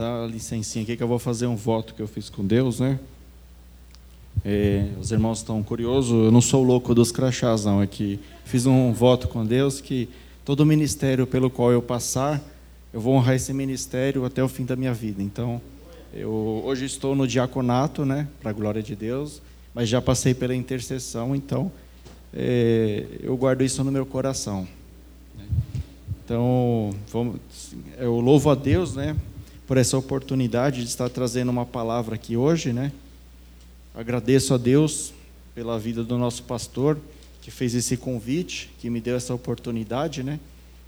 Dá licencinha aqui que eu vou fazer um voto que eu fiz com Deus, né? É, os irmãos estão curiosos, eu não sou louco dos crachás, não. É que fiz um voto com Deus que todo ministério pelo qual eu passar, eu vou honrar esse ministério até o fim da minha vida. Então, eu hoje estou no diaconato, né? Para a glória de Deus, mas já passei pela intercessão, então é, eu guardo isso no meu coração. Então, vamos, eu louvo a Deus, né? Por essa oportunidade de estar trazendo uma palavra aqui hoje, né? Agradeço a Deus pela vida do nosso pastor que fez esse convite, que me deu essa oportunidade, né?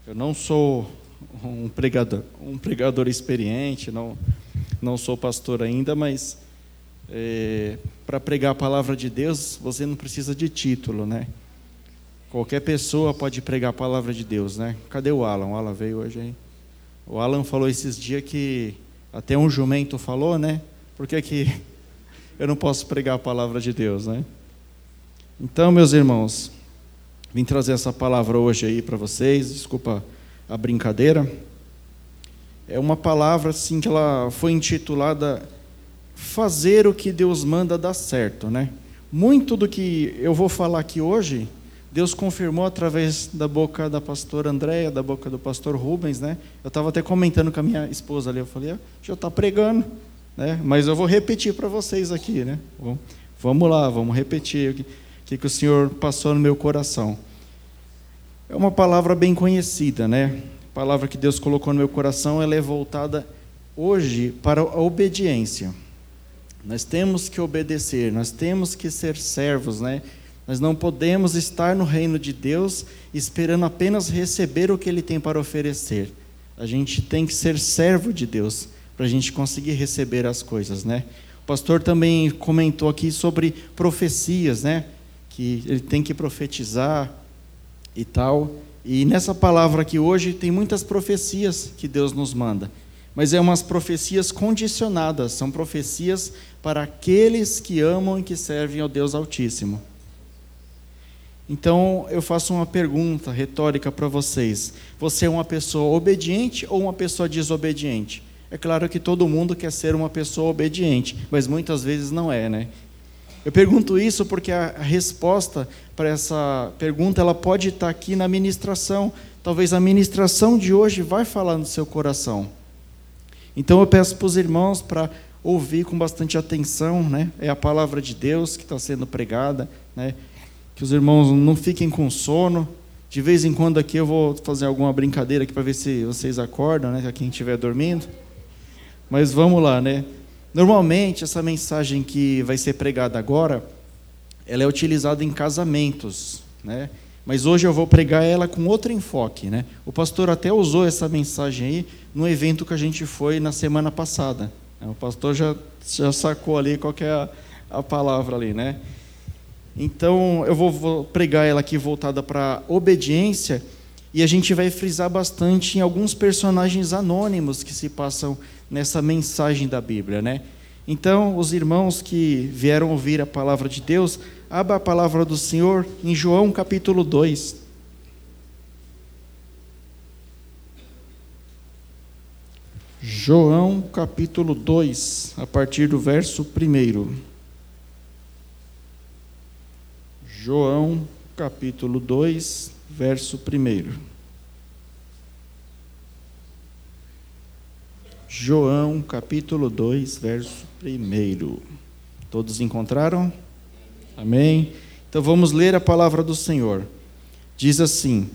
Eu não sou um pregador, um pregador experiente, não não sou pastor ainda, mas é, para pregar a palavra de Deus você não precisa de título, né? Qualquer pessoa pode pregar a palavra de Deus, né? Cadê o Alan? O Alan veio hoje aí. O Alan falou esses dias que até um jumento falou, né? Por que, que eu não posso pregar a palavra de Deus, né? Então, meus irmãos, vim trazer essa palavra hoje aí para vocês. Desculpa a brincadeira. É uma palavra assim que ela foi intitulada fazer o que Deus manda dar certo, né? Muito do que eu vou falar aqui hoje Deus confirmou através da boca da pastora Andréia, da boca do pastor Rubens, né? Eu estava até comentando com a minha esposa ali, eu falei, ah, já está pregando, né? Mas eu vou repetir para vocês aqui, né? Bom, vamos lá, vamos repetir o que, que o Senhor passou no meu coração. É uma palavra bem conhecida, né? A palavra que Deus colocou no meu coração, ela é voltada hoje para a obediência. Nós temos que obedecer, nós temos que ser servos, né? Nós não podemos estar no reino de Deus esperando apenas receber o que Ele tem para oferecer. A gente tem que ser servo de Deus para a gente conseguir receber as coisas, né? O pastor também comentou aqui sobre profecias, né? Que ele tem que profetizar e tal. E nessa palavra aqui hoje tem muitas profecias que Deus nos manda, mas é umas profecias condicionadas, são profecias para aqueles que amam e que servem ao Deus Altíssimo. Então eu faço uma pergunta retórica para vocês: você é uma pessoa obediente ou uma pessoa desobediente? É claro que todo mundo quer ser uma pessoa obediente, mas muitas vezes não é, né? Eu pergunto isso porque a resposta para essa pergunta ela pode estar aqui na ministração. Talvez a ministração de hoje vai falar no seu coração. Então eu peço para os irmãos para ouvir com bastante atenção, né? É a palavra de Deus que está sendo pregada, né? Que os irmãos não fiquem com sono. De vez em quando aqui eu vou fazer alguma brincadeira aqui para ver se vocês acordam, né? Quem estiver dormindo. Mas vamos lá, né? Normalmente essa mensagem que vai ser pregada agora, ela é utilizada em casamentos, né? Mas hoje eu vou pregar ela com outro enfoque, né? O pastor até usou essa mensagem aí no evento que a gente foi na semana passada. O pastor já, já sacou ali qual é a, a palavra ali, né? Então, eu vou, vou pregar ela aqui voltada para obediência, e a gente vai frisar bastante em alguns personagens anônimos que se passam nessa mensagem da Bíblia, né? Então, os irmãos que vieram ouvir a palavra de Deus, abra a palavra do Senhor em João capítulo 2. João capítulo 2, a partir do verso 1. João, capítulo 2, verso 1. João, capítulo 2, verso 1. Todos encontraram? Amém? Então vamos ler a palavra do Senhor. Diz assim: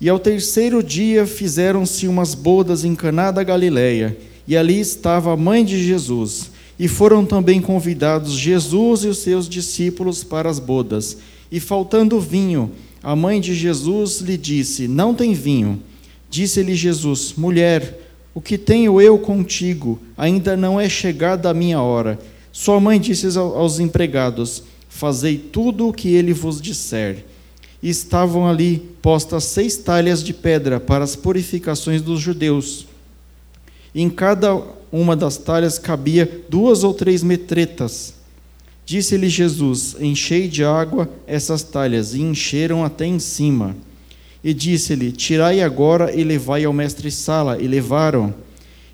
E ao terceiro dia fizeram-se umas bodas em Caná da Galileia, e ali estava a mãe de Jesus, e foram também convidados Jesus e os seus discípulos para as bodas. E faltando vinho, a mãe de Jesus lhe disse: Não tem vinho. Disse-lhe Jesus: Mulher, o que tenho eu contigo? Ainda não é chegada a minha hora. Sua mãe disse aos empregados: Fazei tudo o que ele vos disser. E estavam ali postas seis talhas de pedra para as purificações dos judeus. Em cada uma das talhas cabia duas ou três metretas. Disse-lhe Jesus: Enchei de água essas talhas, e encheram até em cima. E disse-lhe: Tirai agora e levai ao mestre-sala. E levaram.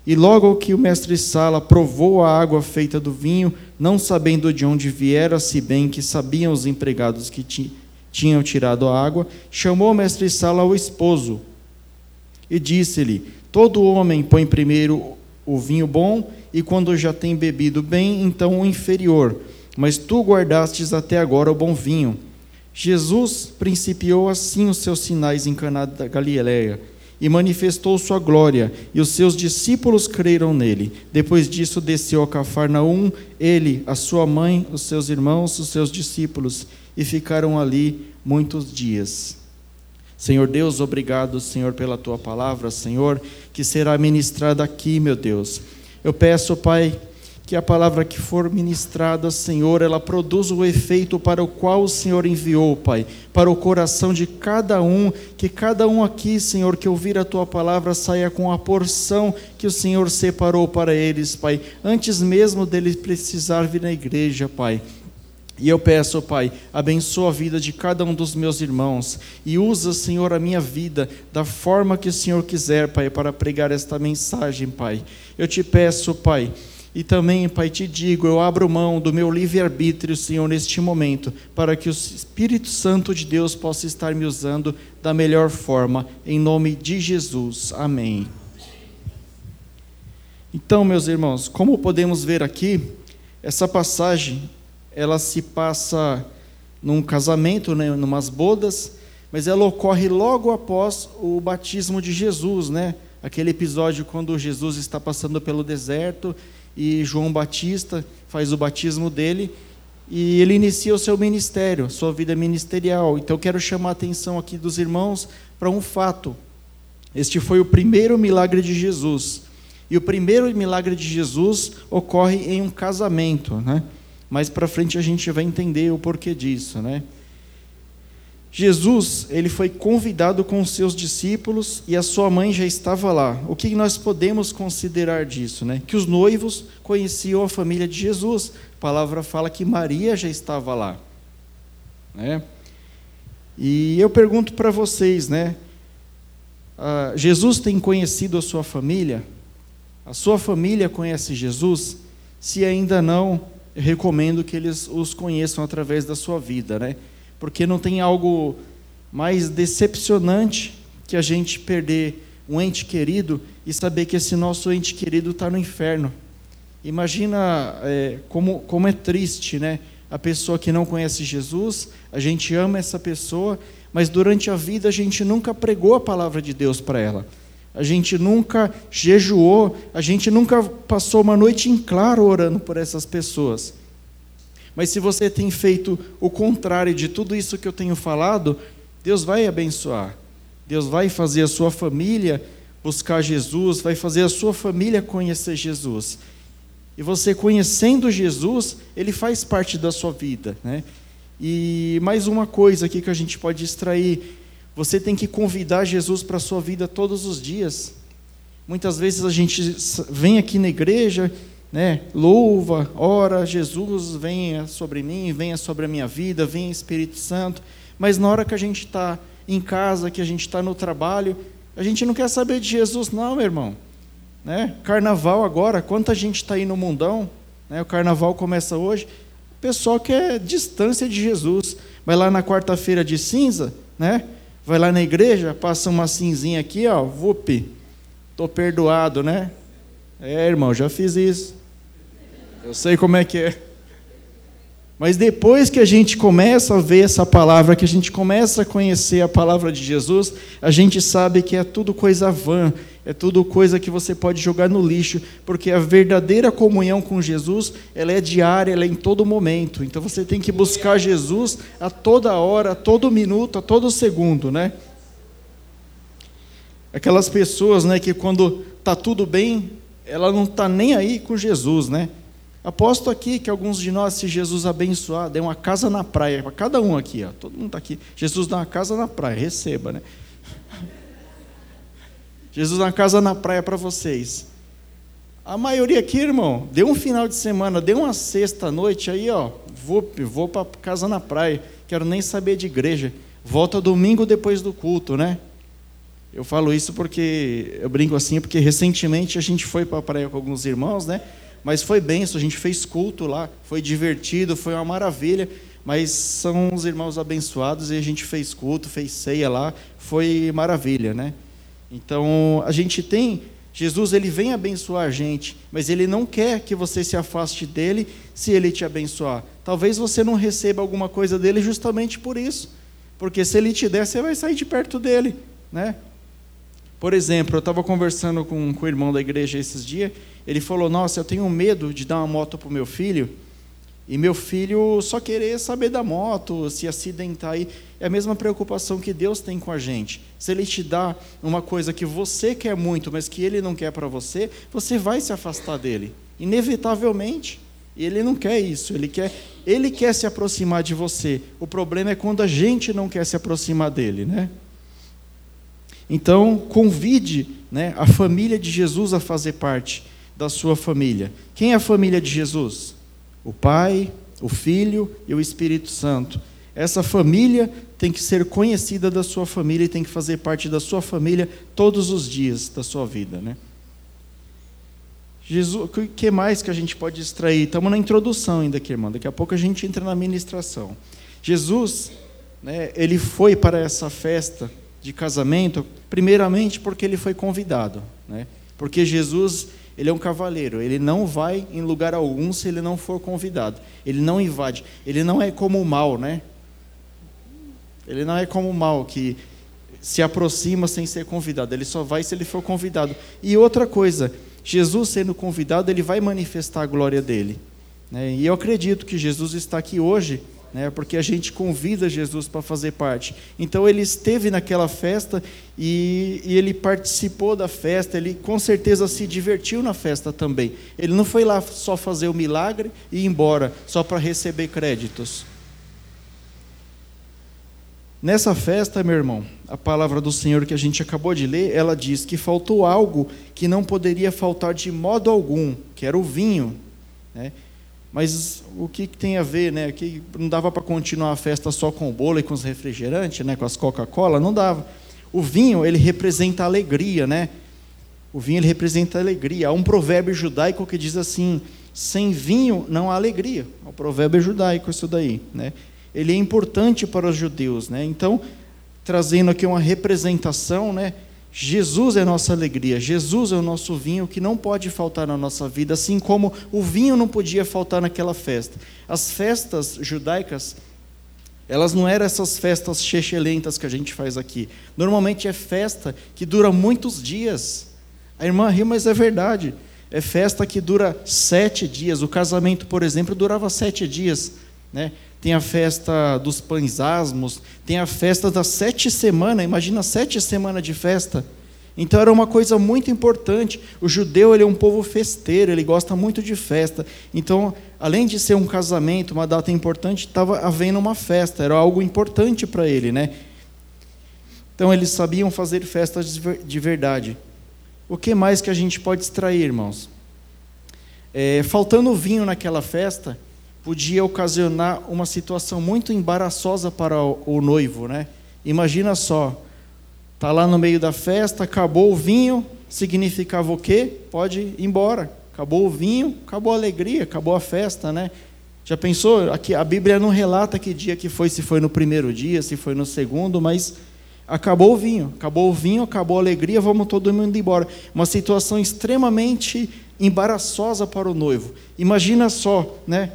E logo que o mestre Sala provou a água feita do vinho, não sabendo de onde viera, se bem que sabiam os empregados que ti, tinham tirado a água, chamou o mestre Sala ao esposo e disse-lhe: Todo homem põe primeiro o vinho bom, e quando já tem bebido bem, então o inferior. Mas tu guardastes até agora o bom vinho. Jesus principiou assim os seus sinais em Caná da Galileia e manifestou sua glória, e os seus discípulos creram nele. Depois disso, desceu a Cafarnaum, ele, a sua mãe, os seus irmãos, os seus discípulos, e ficaram ali muitos dias. Senhor Deus, obrigado, Senhor, pela tua palavra, Senhor, que será ministrada aqui, meu Deus. Eu peço, Pai, que a palavra que for ministrada, Senhor, ela produza o efeito para o qual o Senhor enviou, Pai, para o coração de cada um, que cada um aqui, Senhor, que ouvir a tua palavra saia com a porção que o Senhor separou para eles, Pai, antes mesmo deles precisar vir na igreja, Pai. E eu peço, Pai, abençoa a vida de cada um dos meus irmãos e usa, Senhor, a minha vida da forma que o Senhor quiser, Pai, para pregar esta mensagem, Pai. Eu te peço, Pai, e também, Pai, te digo, eu abro mão do meu livre-arbítrio, Senhor, neste momento, para que o Espírito Santo de Deus possa estar me usando da melhor forma, em nome de Jesus. Amém. Então, meus irmãos, como podemos ver aqui, essa passagem, ela se passa num casamento, né, numas bodas, mas ela ocorre logo após o batismo de Jesus, né? Aquele episódio quando Jesus está passando pelo deserto e João Batista faz o batismo dele e ele inicia o seu ministério, sua vida ministerial. Então eu quero chamar a atenção aqui dos irmãos para um fato. Este foi o primeiro milagre de Jesus. E o primeiro milagre de Jesus ocorre em um casamento, né? Mais para frente a gente vai entender o porquê disso, né? Jesus, ele foi convidado com os seus discípulos e a sua mãe já estava lá. O que nós podemos considerar disso, né? Que os noivos conheciam a família de Jesus. A palavra fala que Maria já estava lá, né? E eu pergunto para vocês, né? Ah, Jesus tem conhecido a sua família? A sua família conhece Jesus? Se ainda não, eu recomendo que eles os conheçam através da sua vida, né? Porque não tem algo mais decepcionante que a gente perder um ente querido e saber que esse nosso ente querido está no inferno. Imagina é, como, como é triste, né? A pessoa que não conhece Jesus, a gente ama essa pessoa, mas durante a vida a gente nunca pregou a palavra de Deus para ela. A gente nunca jejuou, a gente nunca passou uma noite em claro orando por essas pessoas. Mas se você tem feito o contrário de tudo isso que eu tenho falado, Deus vai abençoar. Deus vai fazer a sua família buscar Jesus, vai fazer a sua família conhecer Jesus. E você conhecendo Jesus, ele faz parte da sua vida, né? E mais uma coisa aqui que a gente pode extrair, você tem que convidar Jesus para a sua vida todos os dias. Muitas vezes a gente vem aqui na igreja né? Louva, ora, Jesus, venha sobre mim, venha sobre a minha vida, venha Espírito Santo. Mas na hora que a gente está em casa, que a gente está no trabalho, a gente não quer saber de Jesus, não, meu irmão. Né? Carnaval agora, quanta gente está aí no mundão, né? o carnaval começa hoje, o pessoal quer distância de Jesus. Vai lá na quarta-feira de cinza, né? vai lá na igreja, passa uma cinzinha aqui, ó, vup, estou perdoado, né? É, irmão, já fiz isso. Eu sei como é que é. Mas depois que a gente começa a ver essa palavra, que a gente começa a conhecer a palavra de Jesus, a gente sabe que é tudo coisa vã, é tudo coisa que você pode jogar no lixo, porque a verdadeira comunhão com Jesus, ela é diária, ela é em todo momento. Então você tem que buscar Jesus a toda hora, a todo minuto, a todo segundo, né? Aquelas pessoas, né, que quando tá tudo bem, ela não está nem aí com Jesus, né? Aposto aqui que alguns de nós, se Jesus abençoar, der uma casa na praia, para cada um aqui, ó, todo mundo está aqui. Jesus dá uma casa na praia, receba, né? Jesus dá uma casa na praia para vocês. A maioria aqui, irmão, deu um final de semana, deu uma sexta-noite aí, ó, vou, vou para casa na praia, quero nem saber de igreja. Volta domingo depois do culto, né? Eu falo isso porque eu brinco assim, porque recentemente a gente foi para a praia com alguns irmãos, né? Mas foi benção, a gente fez culto lá, foi divertido, foi uma maravilha. Mas são os irmãos abençoados e a gente fez culto, fez ceia lá, foi maravilha, né? Então a gente tem Jesus, ele vem abençoar a gente, mas ele não quer que você se afaste dele se ele te abençoar. Talvez você não receba alguma coisa dele justamente por isso, porque se ele te der, você vai sair de perto dele, né? Por exemplo, eu estava conversando com, com o irmão da igreja esses dias, ele falou: Nossa, eu tenho medo de dar uma moto para o meu filho, e meu filho só querer saber da moto, se acidentar aí. É a mesma preocupação que Deus tem com a gente. Se Ele te dá uma coisa que você quer muito, mas que Ele não quer para você, você vai se afastar dele, inevitavelmente. E Ele não quer isso. Ele quer, Ele quer se aproximar de você. O problema é quando a gente não quer se aproximar dele, né? Então, convide né, a família de Jesus a fazer parte da sua família. Quem é a família de Jesus? O Pai, o Filho e o Espírito Santo. Essa família tem que ser conhecida da sua família e tem que fazer parte da sua família todos os dias da sua vida, né? Jesus, o que mais que a gente pode extrair? Estamos na introdução ainda aqui, irmão. Daqui a pouco a gente entra na ministração. Jesus, né, ele foi para essa festa de casamento, primeiramente porque ele foi convidado, né? Porque Jesus, ele é um cavaleiro, ele não vai em lugar algum se ele não for convidado. Ele não invade, ele não é como o mal, né? Ele não é como o mal que se aproxima sem ser convidado, ele só vai se ele for convidado. E outra coisa, Jesus sendo convidado, ele vai manifestar a glória dele. Né? E eu acredito que Jesus está aqui hoje né, porque a gente convida Jesus para fazer parte. Então ele esteve naquela festa e, e, ele participou da festa, ele com certeza se divertiu na festa também. Ele não foi lá só fazer o milagre e ir embora, só para receber créditos. Nessa festa, meu irmão, a palavra do Senhor que a gente acabou de ler, ela diz que faltou algo que não poderia faltar de modo algum, que era o vinho. Né? Mas o que, que tem a ver, né? Que não dava para continuar a festa só com o bolo e com os refrigerantes, né? Com as Coca-Cola, não dava. O vinho ele representa alegria, né? O vinho ele representa alegria. Há um provérbio judaico que diz assim: sem vinho não há alegria. É o provérbio judaico isso daí, né? Ele é importante para os judeus, né? Então, trazendo aqui uma representação, né? Jesus é nossa alegria, Jesus é o nosso vinho que não pode faltar na nossa vida, assim como o vinho não podia faltar naquela festa. As festas judaicas, elas não eram essas festas chechelentas que a gente faz aqui. Normalmente é festa que dura muitos dias. A irmã riu, mas é verdade. É festa que dura sete dias. O casamento, por exemplo, durava sete dias. Né? Tem a festa dos pães asmos, tem a festa das sete semanas, imagina sete semanas de festa. Então era uma coisa muito importante. O judeu ele é um povo festeiro, ele gosta muito de festa. Então, além de ser um casamento, uma data importante, estava havendo uma festa, era algo importante para ele, né? Então eles sabiam fazer festas de verdade. O que mais que a gente pode extrair, irmãos? É, faltando vinho naquela festa, podia ocasionar uma situação muito embaraçosa para o, noivo, né? Imagina só, tá lá no meio da festa, acabou o vinho, significava o quê? Pode ir embora. Acabou o vinho, acabou a alegria, acabou a festa, né? Já pensou? Aqui a Bíblia não relata que dia que foi, se foi no primeiro dia, se foi no segundo, mas acabou o vinho, acabou o vinho, acabou a alegria, vamos todo mundo embora. Uma situação extremamente embaraçosa para o noivo. Imagina só, né?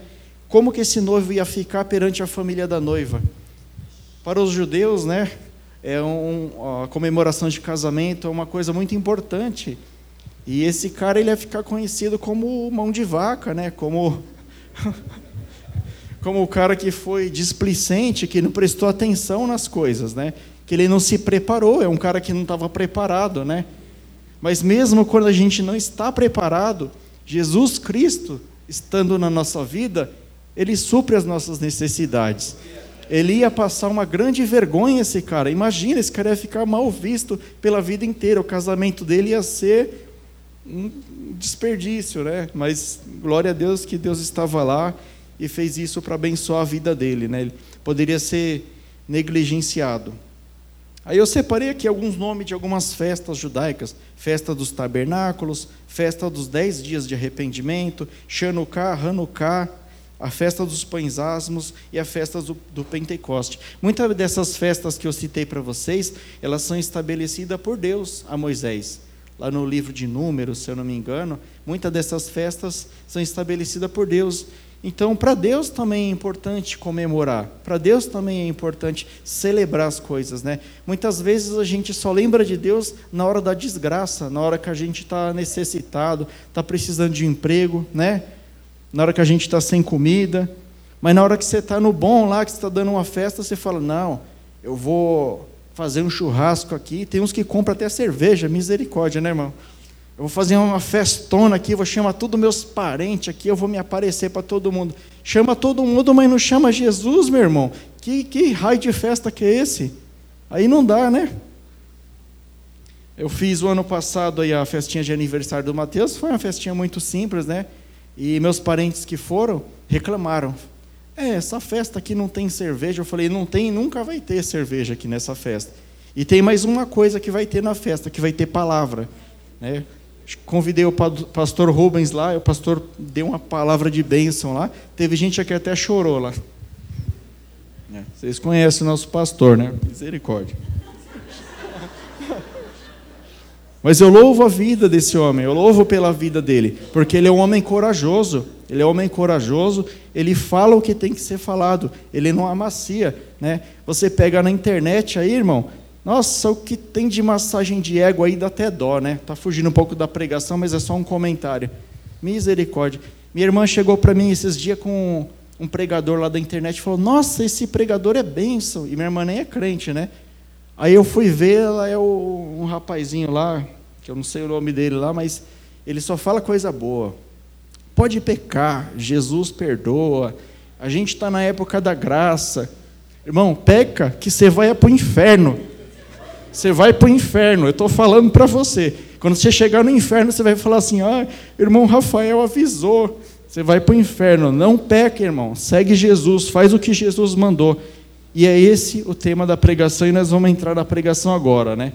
Como que esse noivo ia ficar perante a família da noiva. Para os judeus, né, é um, a comemoração de casamento é uma coisa muito importante. E esse cara ele ia ficar conhecido como mão de vaca, né, como como o cara que foi displicente, que não prestou atenção nas coisas, né? Que ele não se preparou, é um cara que não estava preparado, né? Mas mesmo quando a gente não está preparado, Jesus Cristo estando na nossa vida, ele supre as nossas necessidades. Ele ia passar uma grande vergonha, esse cara. Imagina, esse cara ia ficar mal visto pela vida inteira. O casamento dele ia ser um desperdício, né? Mas glória a Deus que Deus estava lá e fez isso para abençoar a vida dele, né? Ele poderia ser negligenciado. Aí eu separei aqui alguns nomes de algumas festas judaicas: festa dos tabernáculos, festa dos dez dias de arrependimento, Chanukah, Hanukkah, a festa dos pães asmos e a festa do, do Pentecoste. Muitas dessas festas que eu citei para vocês, elas são estabelecidas por Deus a Moisés. Lá no livro de Números, se eu não me engano, muitas dessas festas são estabelecidas por Deus. Então, para Deus também é importante comemorar, para Deus também é importante celebrar as coisas, né? Muitas vezes a gente só lembra de Deus na hora da desgraça, na hora que a gente está necessitado, está precisando de emprego, né? Na hora que a gente está sem comida, mas na hora que você está no bom lá, que você está dando uma festa, você fala: não, eu vou fazer um churrasco aqui. Tem uns que compram até cerveja, misericórdia, né, irmão? Eu vou fazer uma festona aqui, vou chamar todos meus parentes aqui, eu vou me aparecer para todo mundo. Chama todo mundo, mas não chama Jesus, meu irmão. Que, que raio de festa que é esse? Aí não dá, né? Eu fiz o ano passado aí a festinha de aniversário do Mateus, foi uma festinha muito simples, né? E meus parentes que foram reclamaram. É, essa festa aqui não tem cerveja. Eu falei, não tem, nunca vai ter cerveja aqui nessa festa. E tem mais uma coisa que vai ter na festa, que vai ter palavra. Né? Convidei o pastor Rubens lá, o pastor deu uma palavra de bênção lá. Teve gente que até chorou lá. É, vocês conhecem o nosso pastor, né? Misericórdia. Mas eu louvo a vida desse homem, eu louvo pela vida dele, porque ele é um homem corajoso, ele é um homem corajoso, ele fala o que tem que ser falado, ele não amacia, né? Você pega na internet aí, irmão, nossa, o que tem de massagem de ego aí dá até dó, né? Tá fugindo um pouco da pregação, mas é só um comentário. Misericórdia. Minha irmã chegou para mim esses dias com um pregador lá da internet e falou: Nossa, esse pregador é bênção. E minha irmã nem é crente, né? Aí eu fui ver, ela é um rapazinho lá, que eu não sei o nome dele lá, mas ele só fala coisa boa. Pode pecar, Jesus perdoa. A gente está na época da graça. Irmão, peca que você vai para o inferno você vai para o inferno. Eu estou falando para você. Quando você chegar no inferno, você vai falar assim: ah, irmão Rafael avisou. Você vai para o inferno. Não peca, irmão. Segue Jesus, faz o que Jesus mandou. E é esse o tema da pregação, e nós vamos entrar na pregação agora, né?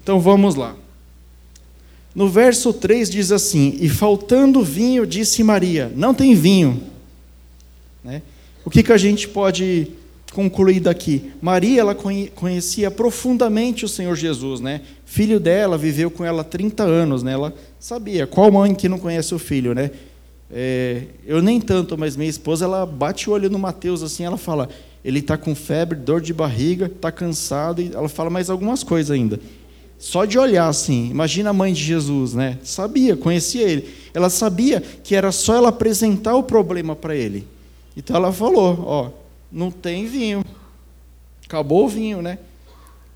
Então vamos lá. No verso 3 diz assim: E faltando vinho, disse Maria: Não tem vinho. Né? O que, que a gente pode concluir daqui. Maria, ela conhecia profundamente o Senhor Jesus, né? Filho dela viveu com ela 30 anos, né? Ela sabia. Qual mãe que não conhece o filho, né? É, eu nem tanto, mas minha esposa, ela bate o olho no Mateus assim, ela fala, ele está com febre, dor de barriga, está cansado, e ela fala mais algumas coisas ainda. Só de olhar assim, imagina a mãe de Jesus, né? Sabia, conhecia ele. Ela sabia que era só ela apresentar o problema para ele. Então ela falou, ó, não tem vinho. Acabou o vinho, né?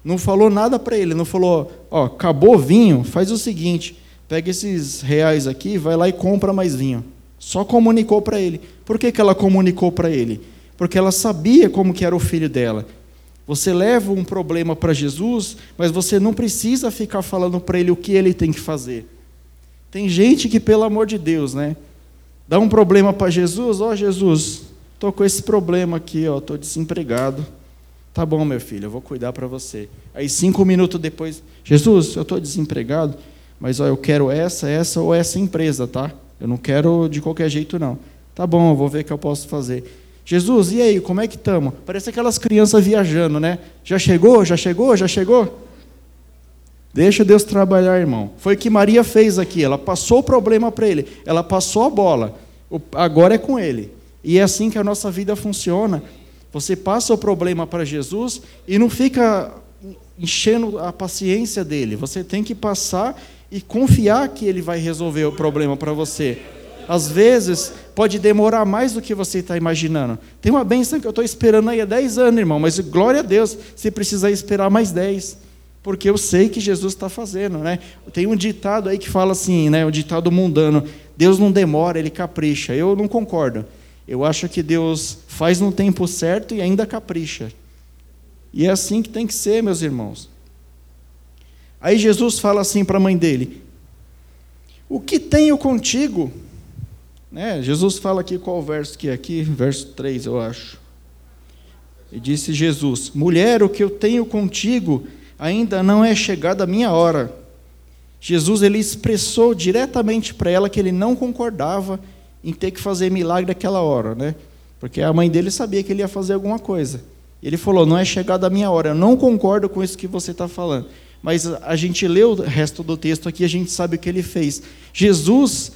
Não falou nada para ele, não falou, ó, acabou o vinho, faz o seguinte, pega esses reais aqui, vai lá e compra mais vinho. Só comunicou para ele. Por que, que ela comunicou para ele? Porque ela sabia como que era o filho dela. Você leva um problema para Jesus, mas você não precisa ficar falando para ele o que ele tem que fazer. Tem gente que, pelo amor de Deus, né? Dá um problema para Jesus, ó Jesus, Estou com esse problema aqui, ó, estou desempregado. Tá bom, meu filho, eu vou cuidar para você. Aí cinco minutos depois, Jesus, eu estou desempregado, mas ó, eu quero essa, essa ou essa empresa, tá? Eu não quero de qualquer jeito não. Tá bom, eu vou ver o que eu posso fazer. Jesus, e aí, como é que estamos? Parece aquelas crianças viajando, né? Já chegou? Já chegou? Já chegou? Deixa Deus trabalhar, irmão. Foi o que Maria fez aqui. Ela passou o problema para ele. Ela passou a bola. Agora é com ele. E é assim que a nossa vida funciona. Você passa o problema para Jesus e não fica enchendo a paciência dele. Você tem que passar e confiar que ele vai resolver o problema para você. Às vezes, pode demorar mais do que você está imaginando. Tem uma bênção que eu estou esperando aí há 10 anos, irmão, mas glória a Deus, se precisar esperar mais 10. Porque eu sei que Jesus está fazendo. Né? Tem um ditado aí que fala assim, né, o ditado mundano, Deus não demora, ele capricha. Eu não concordo. Eu acho que Deus faz no tempo certo e ainda capricha. E é assim que tem que ser, meus irmãos. Aí Jesus fala assim para a mãe dele: O que tenho contigo? Né? Jesus fala aqui qual verso que é aqui? Verso 3, eu acho. E disse Jesus: Mulher, o que eu tenho contigo ainda não é chegada a minha hora. Jesus ele expressou diretamente para ela que ele não concordava em ter que fazer milagre naquela hora, né? Porque a mãe dele sabia que ele ia fazer alguma coisa. Ele falou: Não é chegada a minha hora. Eu não concordo com isso que você está falando. Mas a gente lê o resto do texto aqui, a gente sabe o que ele fez. Jesus,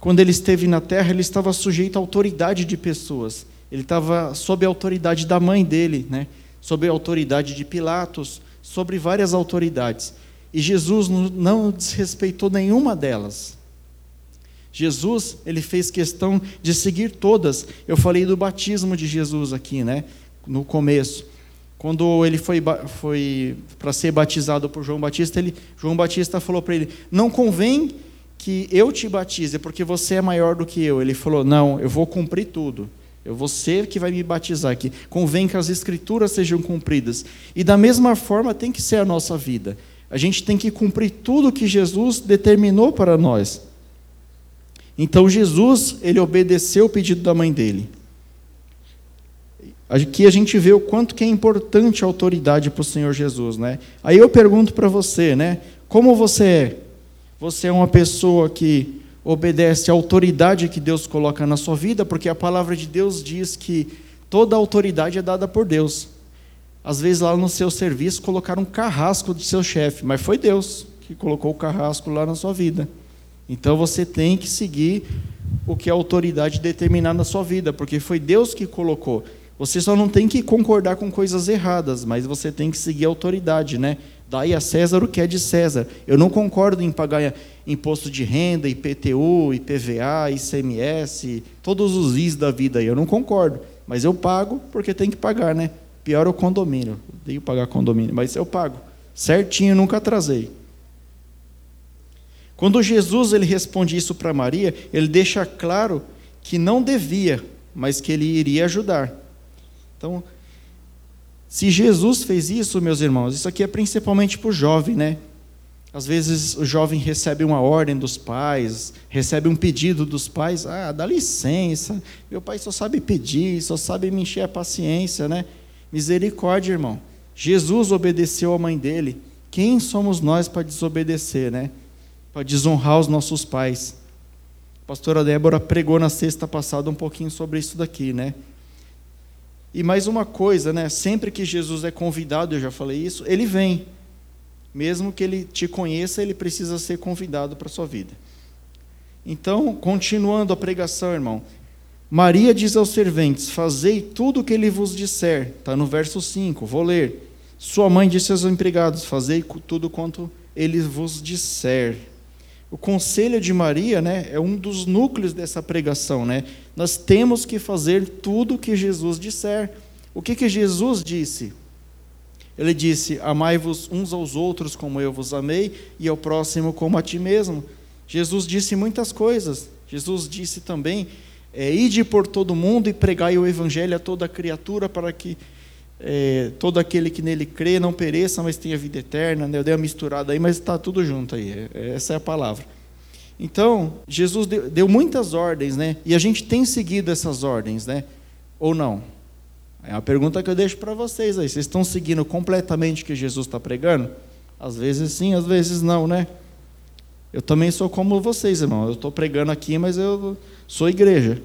quando ele esteve na terra, ele estava sujeito à autoridade de pessoas. Ele estava sob a autoridade da mãe dele, né? sob a autoridade de Pilatos, sobre várias autoridades. E Jesus não desrespeitou nenhuma delas. Jesus, ele fez questão de seguir todas. Eu falei do batismo de Jesus aqui, né? No começo. Quando ele foi, foi para ser batizado por João Batista, ele, João Batista falou para ele: Não convém que eu te batize, porque você é maior do que eu. Ele falou: Não, eu vou cumprir tudo. Eu vou ser que vai me batizar aqui. Convém que as escrituras sejam cumpridas. E da mesma forma tem que ser a nossa vida. A gente tem que cumprir tudo que Jesus determinou para nós. Então Jesus, ele obedeceu o pedido da mãe dele. Aqui a gente vê o quanto que é importante a autoridade para o Senhor Jesus, né? Aí eu pergunto para você, né? Como você é? Você é uma pessoa que obedece à autoridade que Deus coloca na sua vida, porque a palavra de Deus diz que toda autoridade é dada por Deus. Às vezes lá no seu serviço colocaram um carrasco de seu chefe, mas foi Deus que colocou o carrasco lá na sua vida. Então você tem que seguir o que a autoridade determinar na sua vida, porque foi Deus que colocou. Você só não tem que concordar com coisas erradas, mas você tem que seguir a autoridade, né? Dai a César o que é de César. Eu não concordo em pagar imposto de renda, IPTU, IPVA, ICMS, todos os IS da vida aí. Eu não concordo, mas eu pago porque tem que pagar, né? Pior é o condomínio. Odeio pagar condomínio, mas eu pago. Certinho, nunca atrasei. Quando Jesus ele responde isso para Maria, ele deixa claro que não devia, mas que ele iria ajudar. Então, se Jesus fez isso, meus irmãos, isso aqui é principalmente para o jovem, né? Às vezes o jovem recebe uma ordem dos pais, recebe um pedido dos pais, ah, dá licença, meu pai só sabe pedir, só sabe me encher a paciência, né? Misericórdia, irmão. Jesus obedeceu à mãe dele. Quem somos nós para desobedecer, né? Para desonrar os nossos pais. A pastora Débora pregou na sexta passada um pouquinho sobre isso daqui, né? E mais uma coisa, né? Sempre que Jesus é convidado, eu já falei isso, ele vem. Mesmo que ele te conheça, ele precisa ser convidado para a sua vida. Então, continuando a pregação, irmão. Maria diz aos serventes: Fazei tudo o que ele vos disser. Está no verso 5, vou ler. Sua mãe disse aos empregados: Fazei tudo quanto ele vos disser. O conselho de Maria né, é um dos núcleos dessa pregação. Né? Nós temos que fazer tudo o que Jesus disser. O que, que Jesus disse? Ele disse: Amai-vos uns aos outros como eu vos amei, e ao próximo como a ti mesmo. Jesus disse muitas coisas. Jesus disse também: é, Ide por todo mundo e pregai o evangelho a toda criatura, para que é, todo aquele que nele crê não pereça, mas tenha vida eterna. Né? Eu dei uma misturada aí, mas está tudo junto aí. É, é, essa é a palavra. Então, Jesus deu, deu, muitas ordens, né? E a gente tem seguido essas ordens, né? Ou não? É uma pergunta que eu deixo para vocês aí. Vocês estão seguindo completamente o que Jesus está pregando? Às vezes sim, às vezes não, né? Eu também sou como vocês, irmão. Eu estou pregando aqui, mas eu sou igreja.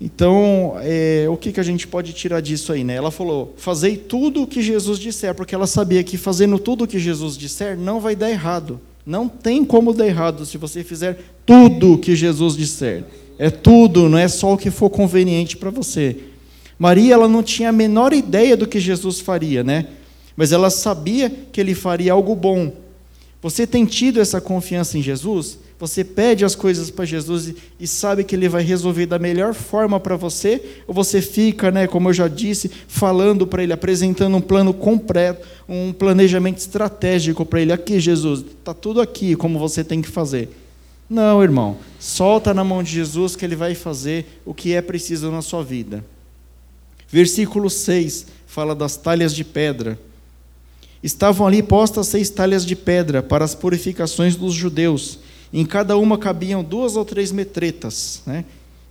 Então, é, o que, que a gente pode tirar disso aí? Né? Ela falou: fazei tudo o que Jesus disser, porque ela sabia que fazendo tudo o que Jesus disser não vai dar errado. Não tem como dar errado se você fizer tudo o que Jesus disser. É tudo, não é só o que for conveniente para você. Maria, ela não tinha a menor ideia do que Jesus faria, né? Mas ela sabia que ele faria algo bom. Você tem tido essa confiança em Jesus? Você pede as coisas para Jesus e, sabe que Ele vai resolver da melhor forma para você? Ou você fica, né, como eu já disse, falando para Ele, apresentando um plano completo, um planejamento estratégico para Ele? Aqui, Jesus, está tudo aqui como você tem que fazer. Não, irmão. Solta na mão de Jesus que Ele vai fazer o que é preciso na sua vida. Versículo 6 fala das talhas de pedra. Estavam ali postas seis talhas de pedra para as purificações dos judeus em cada uma cabiam duas ou três metretas. Né?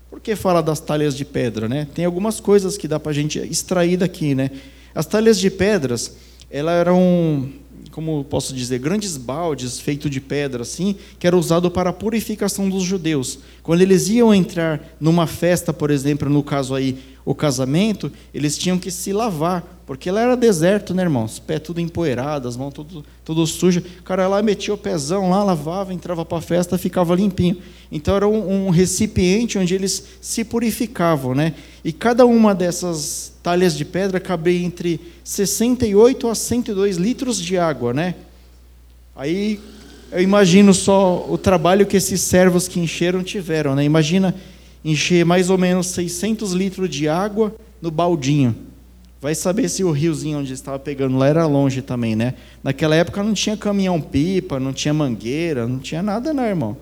Por que fala das talhas de pedra, né? Tem algumas coisas que dá para a gente extrair daqui, né? As talhas de pedras, elas eram, como posso dizer, grandes baldes feitos de pedra, assim, que era usado para a purificação dos judeus. Quando eles iam entrar numa festa, por exemplo, no caso aí, o casamento, eles tinham que se lavar porque lá era deserto, né, irmão? Os pés tudo empoeirado, as mãos tudo, tudo sujas. O cara lá metia o pezão lá, lavava, entrava para a festa, ficava limpinho. Então era um, um, recipiente onde eles se purificavam, né? E cada uma dessas talhas de pedra cabia entre 68 a 102 litros de água, né? Aí eu imagino só o trabalho que esses servos que encheram tiveram, né? Imagina encher mais ou menos 600 litros de água no baldinho. Vai saber se o riozinho onde estava pegando lá era longe também, né? Naquela época não tinha caminhão-pipa, não tinha mangueira, não tinha nada, não, irmão.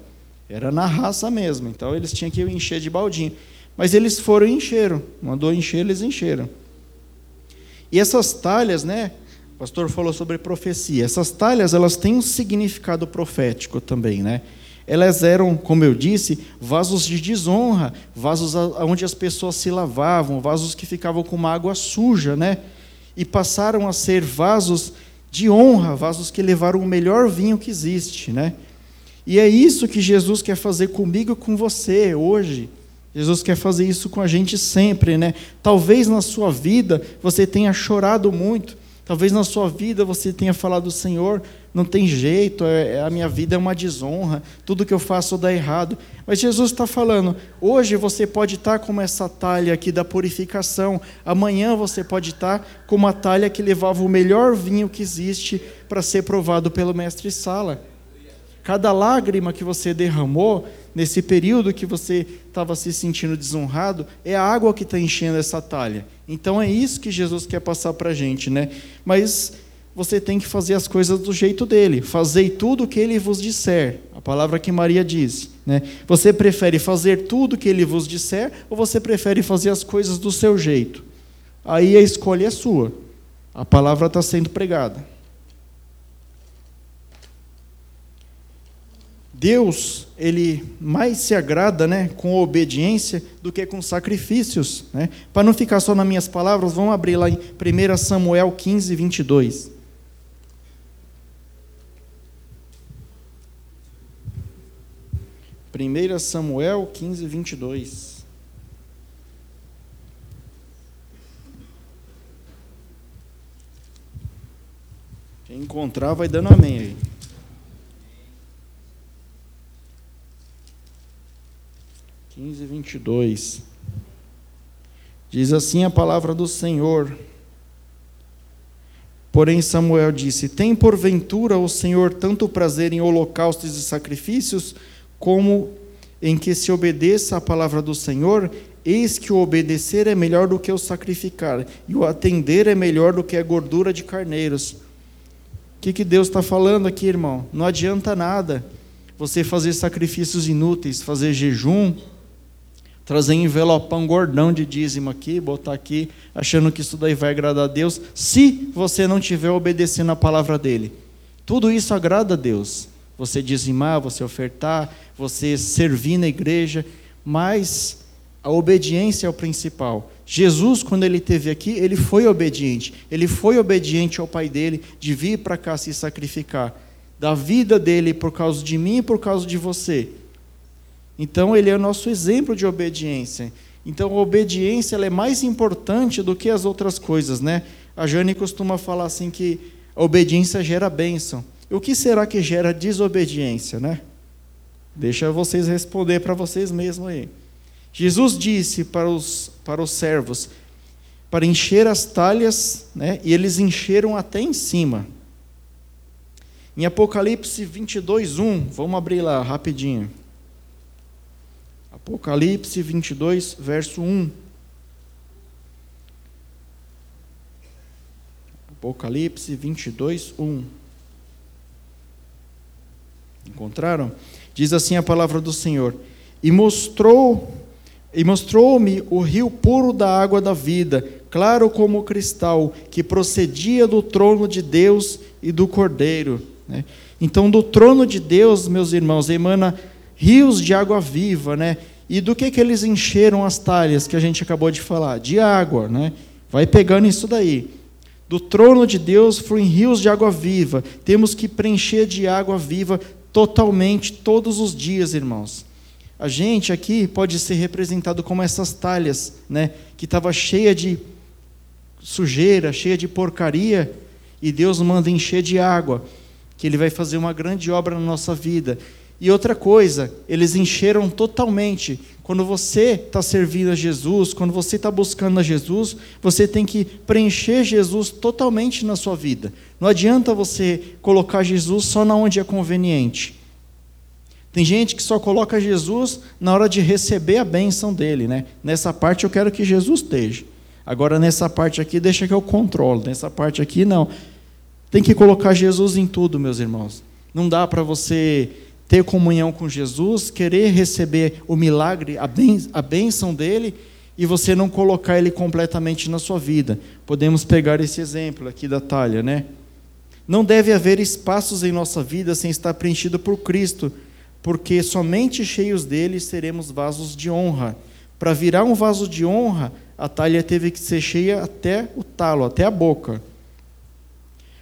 Era na raça mesmo. Então eles tinham que encher de baldinho. Mas eles foram e encheram. Mandou encher, eles encheram. E essas talhas, né? O pastor falou sobre profecia. Essas talhas, elas têm um significado profético também, né? Elas eram, como eu disse, vasos de desonra, vasos onde as pessoas se lavavam, vasos que ficavam com uma água suja, né? E passaram a ser vasos de honra, vasos que levaram o melhor vinho que existe, né? E é isso que Jesus quer fazer comigo e com você hoje. Jesus quer fazer isso com a gente sempre, né? Talvez na sua vida você tenha chorado muito, talvez na sua vida você tenha falado, Senhor, não tem jeito, é, é, a minha vida é uma desonra, tudo que eu faço dá errado. Mas Jesus está falando, hoje você pode estar como essa talha aqui da purificação, amanhã você pode estar como a talha que levava o melhor vinho que existe para ser provado pelo mestre Sala. Cada lágrima que você derramou nesse período que você estava se sentindo desonrado é a água que está enchendo essa talha. Então é isso que Jesus quer passar para a gente, né? Mas você tem que fazer as coisas do jeito dele. Fazei tudo o que ele vos disser. A palavra que Maria diz. Né? Você prefere fazer tudo o que ele vos disser ou você prefere fazer as coisas do seu jeito? Aí a escolha é sua. A palavra está sendo pregada. Deus, ele mais se agrada né, com obediência do que com sacrifícios. Né? Para não ficar só nas minhas palavras, vamos abrir lá em 1 Samuel 15, 22. 1 Samuel 15, 22. Quem encontrar vai dando amém aí. Quinze, vinte e dois. Diz assim a palavra do Senhor. Porém, Samuel disse: Tem porventura o Senhor tanto prazer em holocaustos e sacrifícios, como em que se obedeça à palavra do Senhor, eis que o obedecer é melhor do que o sacrificar, e o atender é melhor do que a gordura de carneiros. O que, que Deus está falando aqui, irmão? Não adianta nada você fazer sacrifícios inúteis, fazer jejum, trazer envelopão gordão de dízimo aqui, botar aqui, achando que isso daí vai agradar a Deus, se você não estiver obedecendo a palavra dele. Tudo isso agrada a Deus você dizimar, você ofertar, você servir na igreja, mas a obediência é o principal. Jesus, quando ele esteve aqui, ele foi obediente. Ele foi obediente ao Pai dele de vir para cá se sacrificar, da vida dele por causa de mim e por causa de você. Então, ele é o nosso exemplo de obediência. Então, a obediência é mais importante do que as outras coisas, né? A Jane costuma falar assim que a obediência gera bênção. O que será que gera desobediência, né? Deixa vocês responder para vocês mesmos aí. Jesus disse para os, para os servos para encher as talhas, né? E eles encheram até em cima. Em Apocalipse 22, 1, vamos abrir lá rapidinho. Apocalipse 22, verso 1. Apocalipse 22, 1. Encontraram? Diz assim a palavra do Senhor: E mostrou e mostrou-me o rio puro da água da vida, claro como cristal, que procedia do trono de Deus e do Cordeiro. Né? Então, do trono de Deus, meus irmãos, emana rios de água viva, né? E do que, que eles encheram as talhas que a gente acabou de falar? De água, né? Vai pegando isso daí. Do trono de Deus fluem rios de água viva. Temos que preencher de água viva totalmente todos os dias, irmãos. A gente aqui pode ser representado como essas talhas, né, que estava cheia de sujeira, cheia de porcaria, e Deus manda encher de água, que ele vai fazer uma grande obra na nossa vida. E outra coisa, eles encheram totalmente. Quando você está servindo a Jesus, quando você está buscando a Jesus, você tem que preencher Jesus totalmente na sua vida. Não adianta você colocar Jesus só na onde é conveniente. Tem gente que só coloca Jesus na hora de receber a bênção dele, né? Nessa parte eu quero que Jesus esteja. Agora nessa parte aqui deixa que eu controlo. Nessa parte aqui não. Tem que colocar Jesus em tudo, meus irmãos. Não dá para você ter comunhão com Jesus, querer receber o milagre, a bênção dele, e você não colocar ele completamente na sua vida. Podemos pegar esse exemplo aqui da talha, né? Não deve haver espaços em nossa vida sem estar preenchido por Cristo, porque somente cheios dele seremos vasos de honra. Para virar um vaso de honra, a talha teve que ser cheia até o talo, até a boca.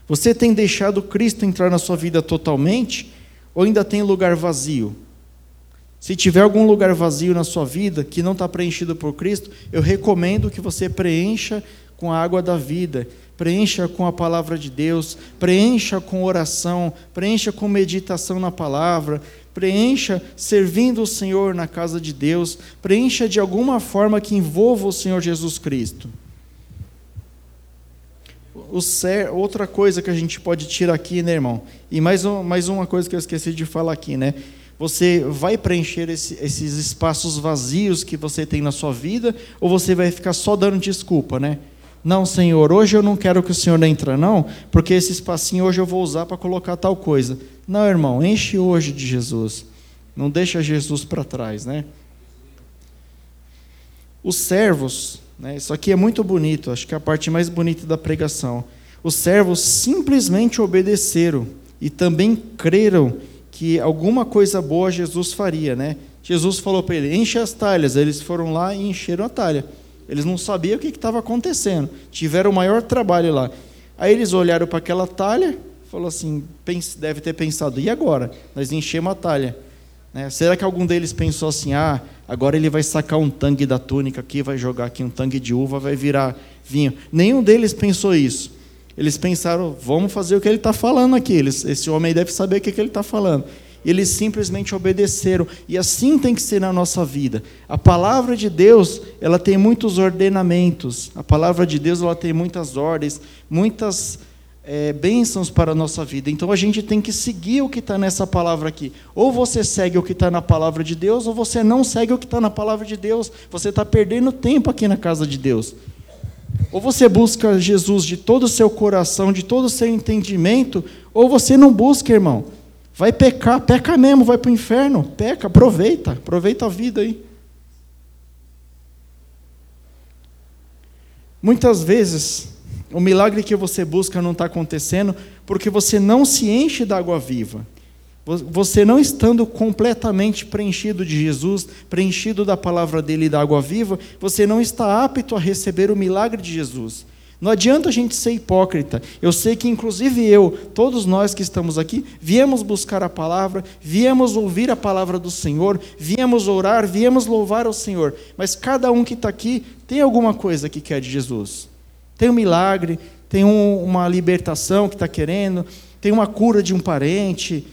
Você tem deixado Cristo entrar na sua vida totalmente? Ou ainda tem lugar vazio? Se tiver algum lugar vazio na sua vida que não está preenchido por Cristo, eu recomendo que você preencha com a água da vida, preencha com a palavra de Deus, preencha com oração, preencha com meditação na palavra, preencha servindo o Senhor na casa de Deus, preencha de alguma forma que envolva o Senhor Jesus Cristo ser, outra coisa que a gente pode tirar aqui, né, irmão? E mais, um, mais uma coisa que eu esqueci de falar aqui, né? Você vai preencher esse, esses espaços vazios que você tem na sua vida, ou você vai ficar só dando desculpa, né? Não, Senhor, hoje eu não quero que o Senhor entre, não, porque esse espacinho hoje eu vou usar para colocar tal coisa. Não, irmão, enche hoje de Jesus. Não deixa Jesus para trás, né? Os servos, né? Isso aqui é muito bonito, acho que é a parte mais bonita da pregação. Os servos simplesmente obedeceram e também creram que alguma coisa boa Jesus faria. Né? Jesus falou para ele: enche as talhas. Eles foram lá e encheram a talha. Eles não sabiam o que estava acontecendo, tiveram o maior trabalho lá. Aí eles olharam para aquela talha, falou assim: deve ter pensado, e agora? Nós enchemos a talha. Né? Será que algum deles pensou assim: ah, agora ele vai sacar um tangue da túnica aqui, vai jogar aqui um tangue de uva, vai virar vinho? Nenhum deles pensou isso. Eles pensaram: vamos fazer o que ele está falando aqui. Eles, esse homem deve saber o que, que ele está falando. Eles simplesmente obedeceram. E assim tem que ser na nossa vida. A palavra de Deus, ela tem muitos ordenamentos. A palavra de Deus, ela tem muitas ordens, muitas é, bênçãos para a nossa vida. Então a gente tem que seguir o que está nessa palavra aqui. Ou você segue o que está na palavra de Deus, ou você não segue o que está na palavra de Deus. Você está perdendo tempo aqui na casa de Deus. Ou você busca Jesus de todo o seu coração, de todo o seu entendimento, ou você não busca, irmão. Vai pecar, peca mesmo, vai para o inferno, peca, aproveita, aproveita a vida aí. Muitas vezes o milagre que você busca não está acontecendo porque você não se enche da água viva. Você não estando completamente preenchido de Jesus, preenchido da palavra dele e da água viva, você não está apto a receber o milagre de Jesus. Não adianta a gente ser hipócrita. Eu sei que, inclusive eu, todos nós que estamos aqui, viemos buscar a palavra, viemos ouvir a palavra do Senhor, viemos orar, viemos louvar ao Senhor. Mas cada um que está aqui tem alguma coisa que quer de Jesus. Tem um milagre, tem um, uma libertação que está querendo, tem uma cura de um parente,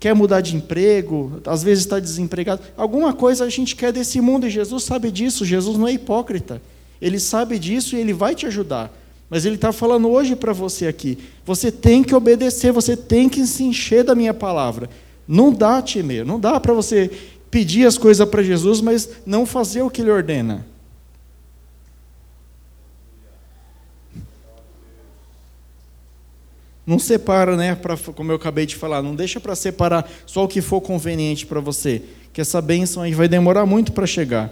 quer mudar de emprego, às vezes está desempregado. Alguma coisa a gente quer desse mundo e Jesus sabe disso. Jesus não é hipócrita. Ele sabe disso e ele vai te ajudar. Mas ele está falando hoje para você aqui: você tem que obedecer, você tem que se encher da minha palavra. Não dá, temer, não dá para você pedir as coisas para Jesus, mas não fazer o que ele ordena. Não separa, né, pra, como eu acabei de falar, não deixa para separar só o que for conveniente para você, que essa bênção aí vai demorar muito para chegar.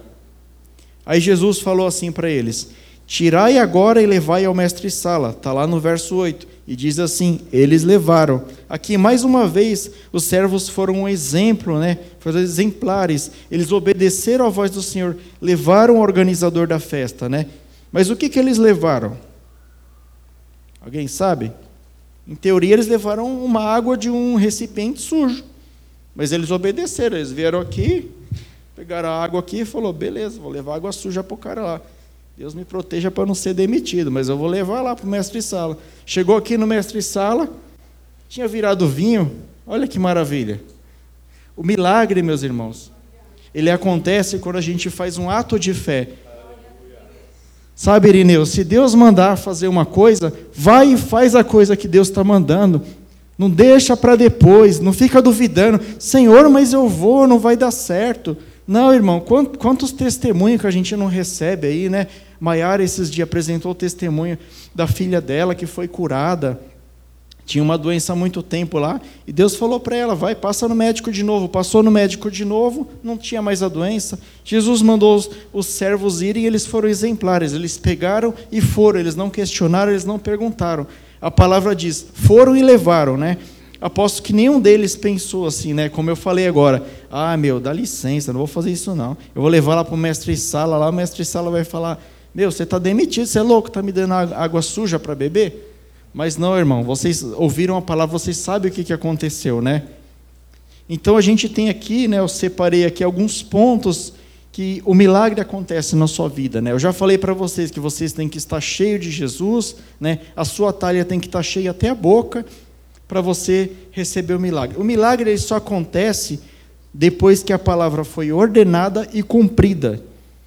Aí Jesus falou assim para eles: Tirai agora e levai ao mestre Sala, está lá no verso 8. E diz assim: eles levaram. Aqui, mais uma vez, os servos foram um exemplo, né? foram exemplares. Eles obedeceram à voz do Senhor, levaram o organizador da festa. Né? Mas o que, que eles levaram? Alguém sabe? Em teoria, eles levaram uma água de um recipiente sujo. Mas eles obedeceram, eles vieram aqui, pegaram a água aqui e falou: beleza, vou levar água suja para o cara lá. Deus me proteja para não ser demitido, mas eu vou levar lá para o mestre sala. Chegou aqui no mestre sala, tinha virado vinho. Olha que maravilha. O milagre, meus irmãos, ele acontece quando a gente faz um ato de fé. Sabe, Irineu, se Deus mandar fazer uma coisa, vai e faz a coisa que Deus está mandando. Não deixa para depois, não fica duvidando. Senhor, mas eu vou, não vai dar certo. Não, irmão, quantos testemunhos que a gente não recebe aí, né? Maiara, esses dias, apresentou o testemunho da filha dela que foi curada. Tinha uma doença há muito tempo lá. E Deus falou para ela: vai, passa no médico de novo. Passou no médico de novo, não tinha mais a doença. Jesus mandou os, os servos irem e eles foram exemplares. Eles pegaram e foram. Eles não questionaram, eles não perguntaram. A palavra diz: foram e levaram, né? Aposto que nenhum deles pensou assim, né? Como eu falei agora, ah, meu, dá licença, não vou fazer isso não. Eu vou levar lá para o mestre Sala, lá o mestre Sala vai falar, meu, você está demitido, você é louco, está me dando água suja para beber? Mas não, irmão, vocês ouviram a palavra, vocês sabem o que, que aconteceu, né? Então a gente tem aqui, né, eu separei aqui alguns pontos que o milagre acontece na sua vida, né? Eu já falei para vocês que vocês têm que estar cheio de Jesus, né? A sua talha tem que estar cheia até a boca para você receber o milagre. O milagre ele só acontece depois que a palavra foi ordenada e cumprida.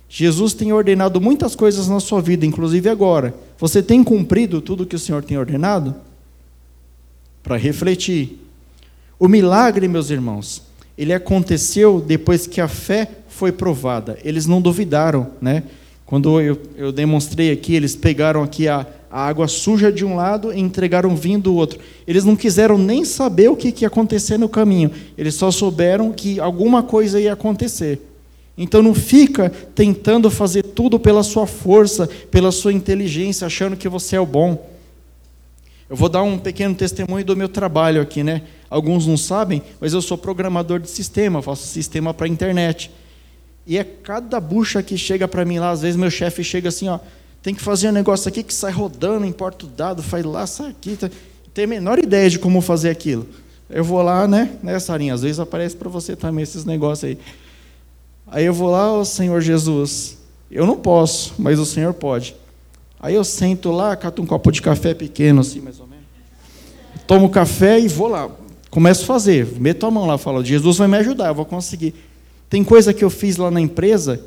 Jesus tem ordenado muitas coisas na sua vida, inclusive agora. Você tem cumprido tudo que o Senhor tem ordenado? Para refletir. O milagre, meus irmãos, ele aconteceu depois que a fé foi provada. Eles não duvidaram, né? Quando eu, eu demonstrei aqui, eles pegaram aqui a, a água suja de um lado e entregaram vinho do outro. Eles não quiseram nem saber o que, que ia acontecer no caminho. Eles só souberam que alguma coisa ia acontecer. Então não fica tentando fazer tudo pela sua força, pela sua inteligência, achando que você é o bom. Eu vou dar um pequeno testemunho do meu trabalho aqui, né? Alguns não sabem, mas eu sou programador de sistema, faço sistema para a internet. E é cada bucha que chega para mim lá, às vezes meu chefe chega assim, ó, tem que fazer um negócio aqui que sai rodando, importa o dado, faz lá, sai aqui. Tá... Tem a menor ideia de como fazer aquilo. Eu vou lá, né, né Sarinha? Às vezes aparece para você também esses negócios aí. Aí eu vou lá, o Senhor Jesus, eu não posso, mas o Senhor pode. Aí eu sento lá, cato um copo de café pequeno, assim, mais ou menos. Tomo café e vou lá. Começo a fazer, meto a mão lá, falo, Jesus vai me ajudar, eu vou conseguir. Tem coisa que eu fiz lá na empresa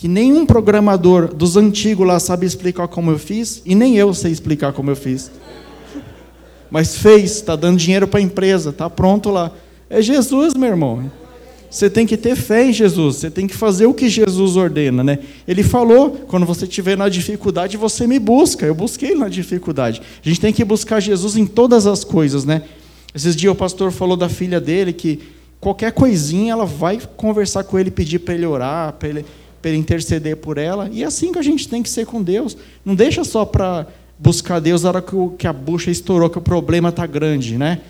que nenhum programador dos antigos lá sabe explicar como eu fiz, e nem eu sei explicar como eu fiz. Mas fez, está dando dinheiro para a empresa, está pronto lá. É Jesus, meu irmão. Você tem que ter fé em Jesus, você tem que fazer o que Jesus ordena, né? Ele falou: quando você estiver na dificuldade, você me busca. Eu busquei na dificuldade. A gente tem que buscar Jesus em todas as coisas, né? Esses dias o pastor falou da filha dele que qualquer coisinha ela vai conversar com ele, pedir para ele orar, para ele, ele interceder por ela. E é assim que a gente tem que ser com Deus. Não deixa só para buscar Deus na hora que a bucha estourou, que o problema está grande, né?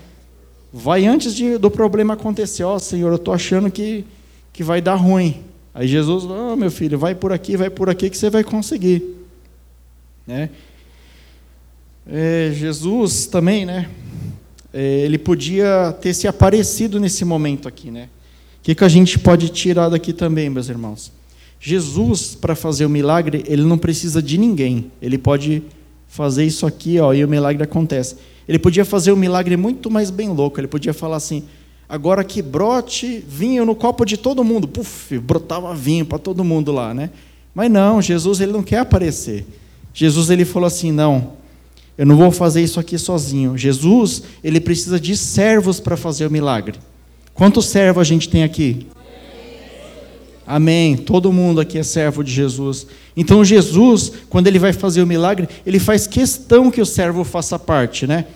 Vai antes de, do problema acontecer. Ó, oh, Senhor, eu estou achando que, que vai dar ruim. Aí Jesus, ó, oh, meu filho, vai por aqui, vai por aqui que você vai conseguir. Né? É, Jesus também, né? É, ele podia ter se aparecido nesse momento aqui, né? O que, que a gente pode tirar daqui também, meus irmãos? Jesus, para fazer o milagre, ele não precisa de ninguém. Ele pode fazer isso aqui, ó, e o milagre acontece. Ele podia fazer um milagre muito mais bem louco. Ele podia falar assim: agora que brote vinho no copo de todo mundo. Puf, brotava vinho para todo mundo lá, né? Mas não, Jesus ele não quer aparecer. Jesus ele falou assim: não, eu não vou fazer isso aqui sozinho. Jesus ele precisa de servos para fazer o milagre. Quantos servos a gente tem aqui? Amém. Todo mundo aqui é servo de Jesus. Então Jesus, quando ele vai fazer o milagre, ele faz questão que o servo faça parte, né?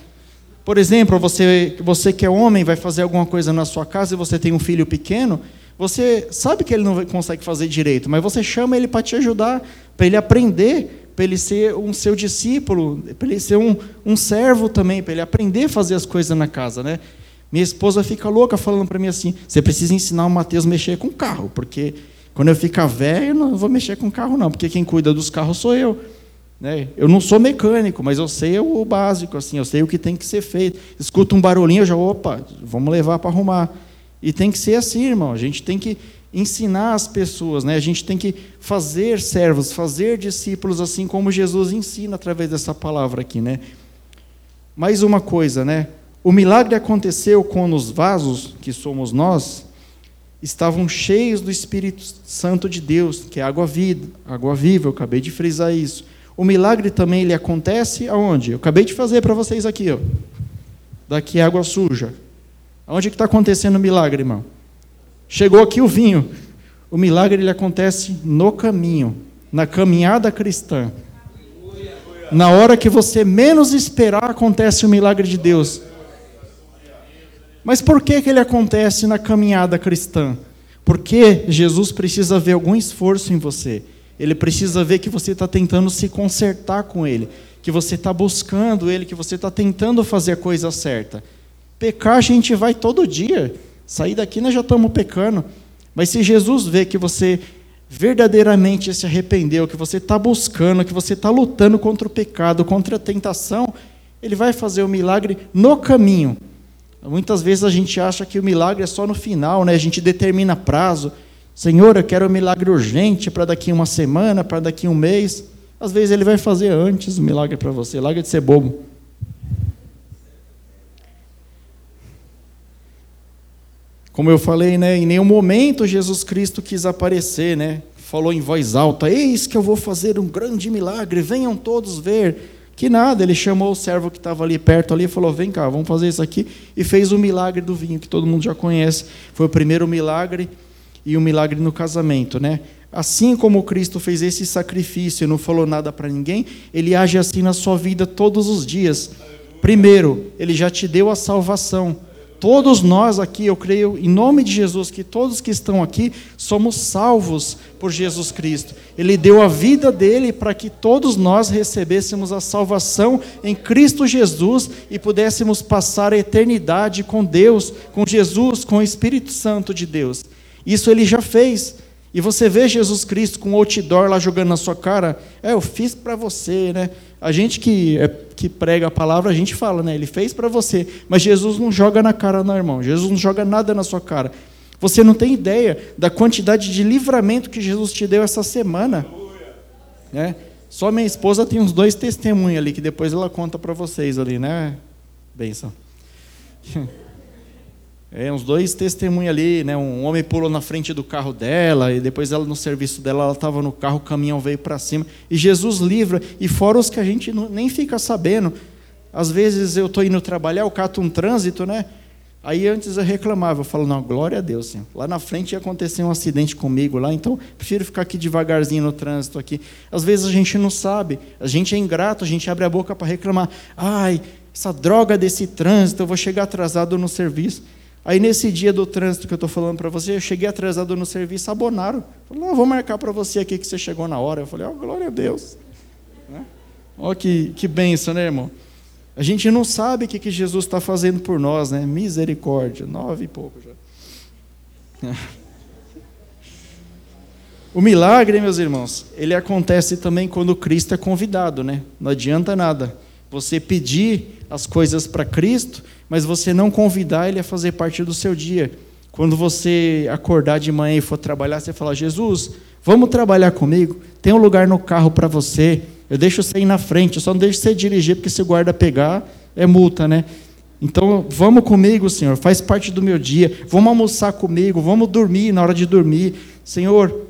Por exemplo, você, você que é homem, vai fazer alguma coisa na sua casa e você tem um filho pequeno, você sabe que ele não consegue fazer direito, mas você chama ele para te ajudar, para ele aprender para ele ser um seu discípulo, para ele ser um, um servo também, para ele aprender a fazer as coisas na casa, né? Minha esposa fica louca falando para mim assim: você precisa ensinar o Mateus a mexer com carro, porque quando eu ficar velho, eu não vou mexer com carro, não, porque quem cuida dos carros sou eu. Né? Eu não sou mecânico, mas eu sei o básico, assim, eu sei o que tem que ser feito. Escuta um barulhinho, eu já, opa, vamos levar para arrumar. E tem que ser assim, irmão. A gente tem que ensinar as pessoas, né? a gente tem que fazer servos, fazer discípulos, assim como Jesus ensina através dessa palavra aqui. Né? Mais uma coisa, né? O milagre aconteceu quando os vasos, que somos nós, estavam cheios do Espírito Santo de Deus, que é água viva, água viva, eu acabei de frisar isso. O milagre também ele acontece aonde? Eu acabei de fazer para vocês aqui, ó. Daqui é água suja. Aonde que está acontecendo o milagre, irmão? Chegou aqui o vinho. O milagre ele acontece no caminho, na caminhada cristã. Na hora que você menos esperar, acontece o milagre de Deus. Mas por que, que ele acontece na caminhada cristã? Porque Jesus precisa ver algum esforço em você. Ele precisa ver que você está tentando se consertar com Ele, que você está buscando Ele, que você está tentando fazer a coisa certa. Pecar a gente vai todo dia. Sair daqui nós já estamos pecando. Mas se Jesus vê que você verdadeiramente se arrependeu, que você está buscando, que você está lutando contra o pecado, contra a tentação, Ele vai fazer o milagre no caminho. Muitas vezes a gente acha que o milagre é só no final, né? A gente determina prazo. Senhor, eu quero um milagre urgente para daqui uma semana, para daqui um mês. Às vezes ele vai fazer antes o milagre para você. Larga de ser bobo. Como eu falei, né, em nenhum momento Jesus Cristo quis aparecer, né? Falou em voz alta: Eis que eu vou fazer um grande milagre, venham todos ver. Que nada, ele chamou o servo que estava ali perto ali e falou: Vem cá, vamos fazer isso aqui. E fez o milagre do vinho, que todo mundo já conhece. Foi o primeiro milagre e o milagre no casamento, né? Assim como Cristo fez esse sacrifício e não falou nada para ninguém, ele age assim na sua vida todos os dias. Primeiro, ele já te deu a salvação. Todos nós aqui, eu creio, em nome de Jesus, que todos que estão aqui somos salvos por Jesus Cristo. Ele deu a vida dele para que todos nós recebêssemos a salvação em Cristo Jesus e pudéssemos passar a eternidade com Deus, com Jesus, com o Espírito Santo de Deus. Isso ele já fez. E você vê Jesus Cristo com um outdoor lá jogando na sua cara, é, eu fiz para você, né? A gente que, é, que prega a palavra, a gente fala, né? Ele fez para você. Mas Jesus não joga na cara, não, irmão. Jesus não joga nada na sua cara. Você não tem ideia da quantidade de livramento que Jesus te deu essa semana. Né? Só minha esposa tem uns dois testemunhos ali, que depois ela conta para vocês ali, né? Benção. É, uns dois testemunhos ali, né? Um homem pulou na frente do carro dela, e depois ela no serviço dela, ela estava no carro, o caminhão veio para cima. E Jesus livra, e fora os que a gente não, nem fica sabendo. Às vezes eu estou indo trabalhar, eu cato um trânsito, né? Aí antes eu reclamava, eu falo, não, glória a Deus, Senhor. Lá na frente ia acontecer um acidente comigo lá, então prefiro ficar aqui devagarzinho no trânsito aqui. Às vezes a gente não sabe, a gente é ingrato, a gente abre a boca para reclamar. Ai, essa droga desse trânsito, eu vou chegar atrasado no serviço. Aí nesse dia do trânsito que eu estou falando para você, eu cheguei atrasado no serviço, abonaram. Falaram, não, vou marcar para você aqui que você chegou na hora. Eu falei, oh, glória a Deus. Né? Olha que, que benção, né, irmão? A gente não sabe o que, que Jesus está fazendo por nós, né? Misericórdia, nove e pouco já. O milagre, meus irmãos, ele acontece também quando Cristo é convidado, né? Não adianta nada você pedir as coisas para Cristo mas você não convidar ele a fazer parte do seu dia. Quando você acordar de manhã e for trabalhar, você fala: Jesus, vamos trabalhar comigo? Tem um lugar no carro para você. Eu deixo você ir na frente, eu só não deixo você dirigir, porque se o guarda pegar, é multa, né? Então, vamos comigo, Senhor, faz parte do meu dia. Vamos almoçar comigo, vamos dormir na hora de dormir. Senhor,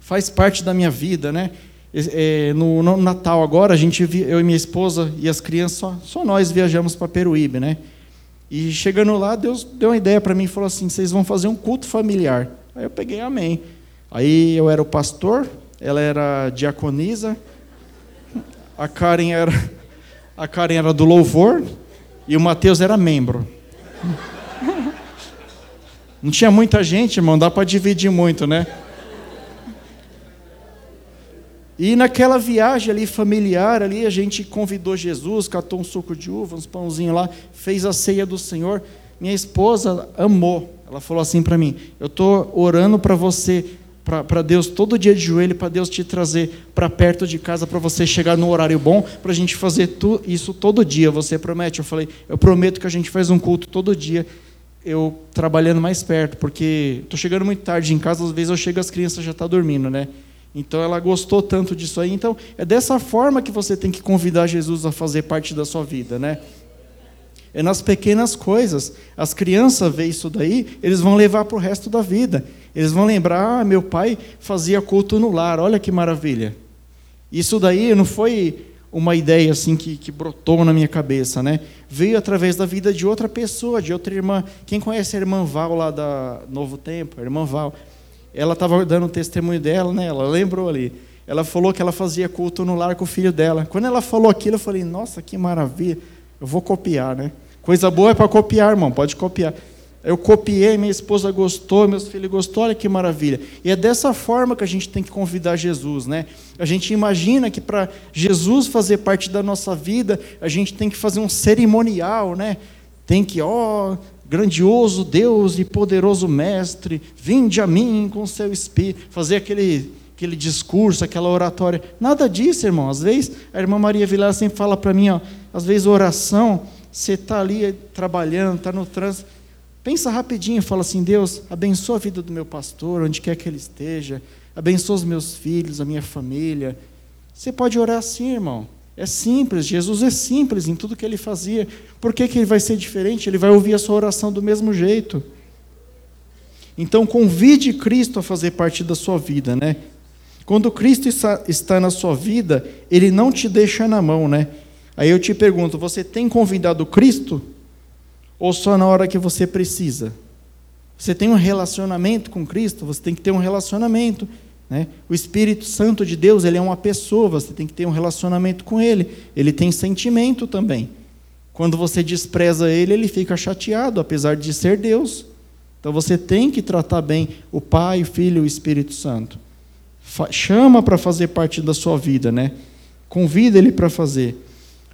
faz parte da minha vida, né? É, no, no, Natal agora, a gente, eu e minha esposa e as crianças, só, só nós viajamos para Peruíbe, né? E chegando lá, Deus deu uma ideia para mim e falou assim: vocês vão fazer um culto familiar. Aí eu peguei amém. Aí eu era o pastor, ela era diaconisa, a Karen era, a Karen era do louvor e o Mateus era membro. Não tinha muita gente, irmão, dá para dividir muito, né? E naquela viagem ali familiar, ali a gente convidou Jesus, catou um suco de uva, uns pãozinhos lá, fez a ceia do Senhor. Minha esposa amou. Ela falou assim para mim: Eu estou orando para você, para Deus, todo dia de joelho, para Deus te trazer para perto de casa, para você chegar no horário bom, para a gente fazer tu, isso todo dia. Você promete? Eu falei: Eu prometo que a gente faz um culto todo dia eu trabalhando mais perto, porque estou chegando muito tarde em casa, às vezes eu chego as crianças já estão tá dormindo, né? Então ela gostou tanto disso aí. Então é dessa forma que você tem que convidar Jesus a fazer parte da sua vida, né? É nas pequenas coisas. As crianças veem isso daí, eles vão levar para o resto da vida. Eles vão lembrar: ah, meu pai fazia culto no lar, olha que maravilha. Isso daí não foi uma ideia assim que, que brotou na minha cabeça, né? Veio através da vida de outra pessoa, de outra irmã. Quem conhece a irmã Val lá da Novo Tempo? A irmã Val ela estava dando o testemunho dela, né? Ela lembrou ali. Ela falou que ela fazia culto no lar com o filho dela. Quando ela falou aquilo, eu falei: Nossa, que maravilha! Eu vou copiar, né? Coisa boa é para copiar, irmão. Pode copiar. Eu copiei, minha esposa gostou, meus filhos gostou, olha que maravilha. E é dessa forma que a gente tem que convidar Jesus, né? A gente imagina que para Jesus fazer parte da nossa vida, a gente tem que fazer um cerimonial, né? Tem que, ó, grandioso Deus e poderoso Mestre, vinde a mim com seu Espírito, fazer aquele, aquele discurso, aquela oratória. Nada disso, irmão. Às vezes, a irmã Maria Vilar sempre fala para mim, ó, às vezes oração, você está ali trabalhando, está no trânsito, pensa rapidinho, fala assim, Deus, abençoa a vida do meu pastor, onde quer que ele esteja, abençoa os meus filhos, a minha família. Você pode orar assim, irmão. É simples, Jesus é simples em tudo que ele fazia. Por que, que ele vai ser diferente? Ele vai ouvir a sua oração do mesmo jeito. Então, convide Cristo a fazer parte da sua vida, né? Quando Cristo está na sua vida, Ele não te deixa na mão, né? Aí eu te pergunto: você tem convidado Cristo? Ou só na hora que você precisa? Você tem um relacionamento com Cristo? Você tem que ter um relacionamento. Né? O Espírito Santo de Deus, ele é uma pessoa, você tem que ter um relacionamento com ele. Ele tem sentimento também. Quando você despreza ele, ele fica chateado, apesar de ser Deus. Então você tem que tratar bem o Pai, o Filho e o Espírito Santo. Chama para fazer parte da sua vida, né? Convida ele para fazer.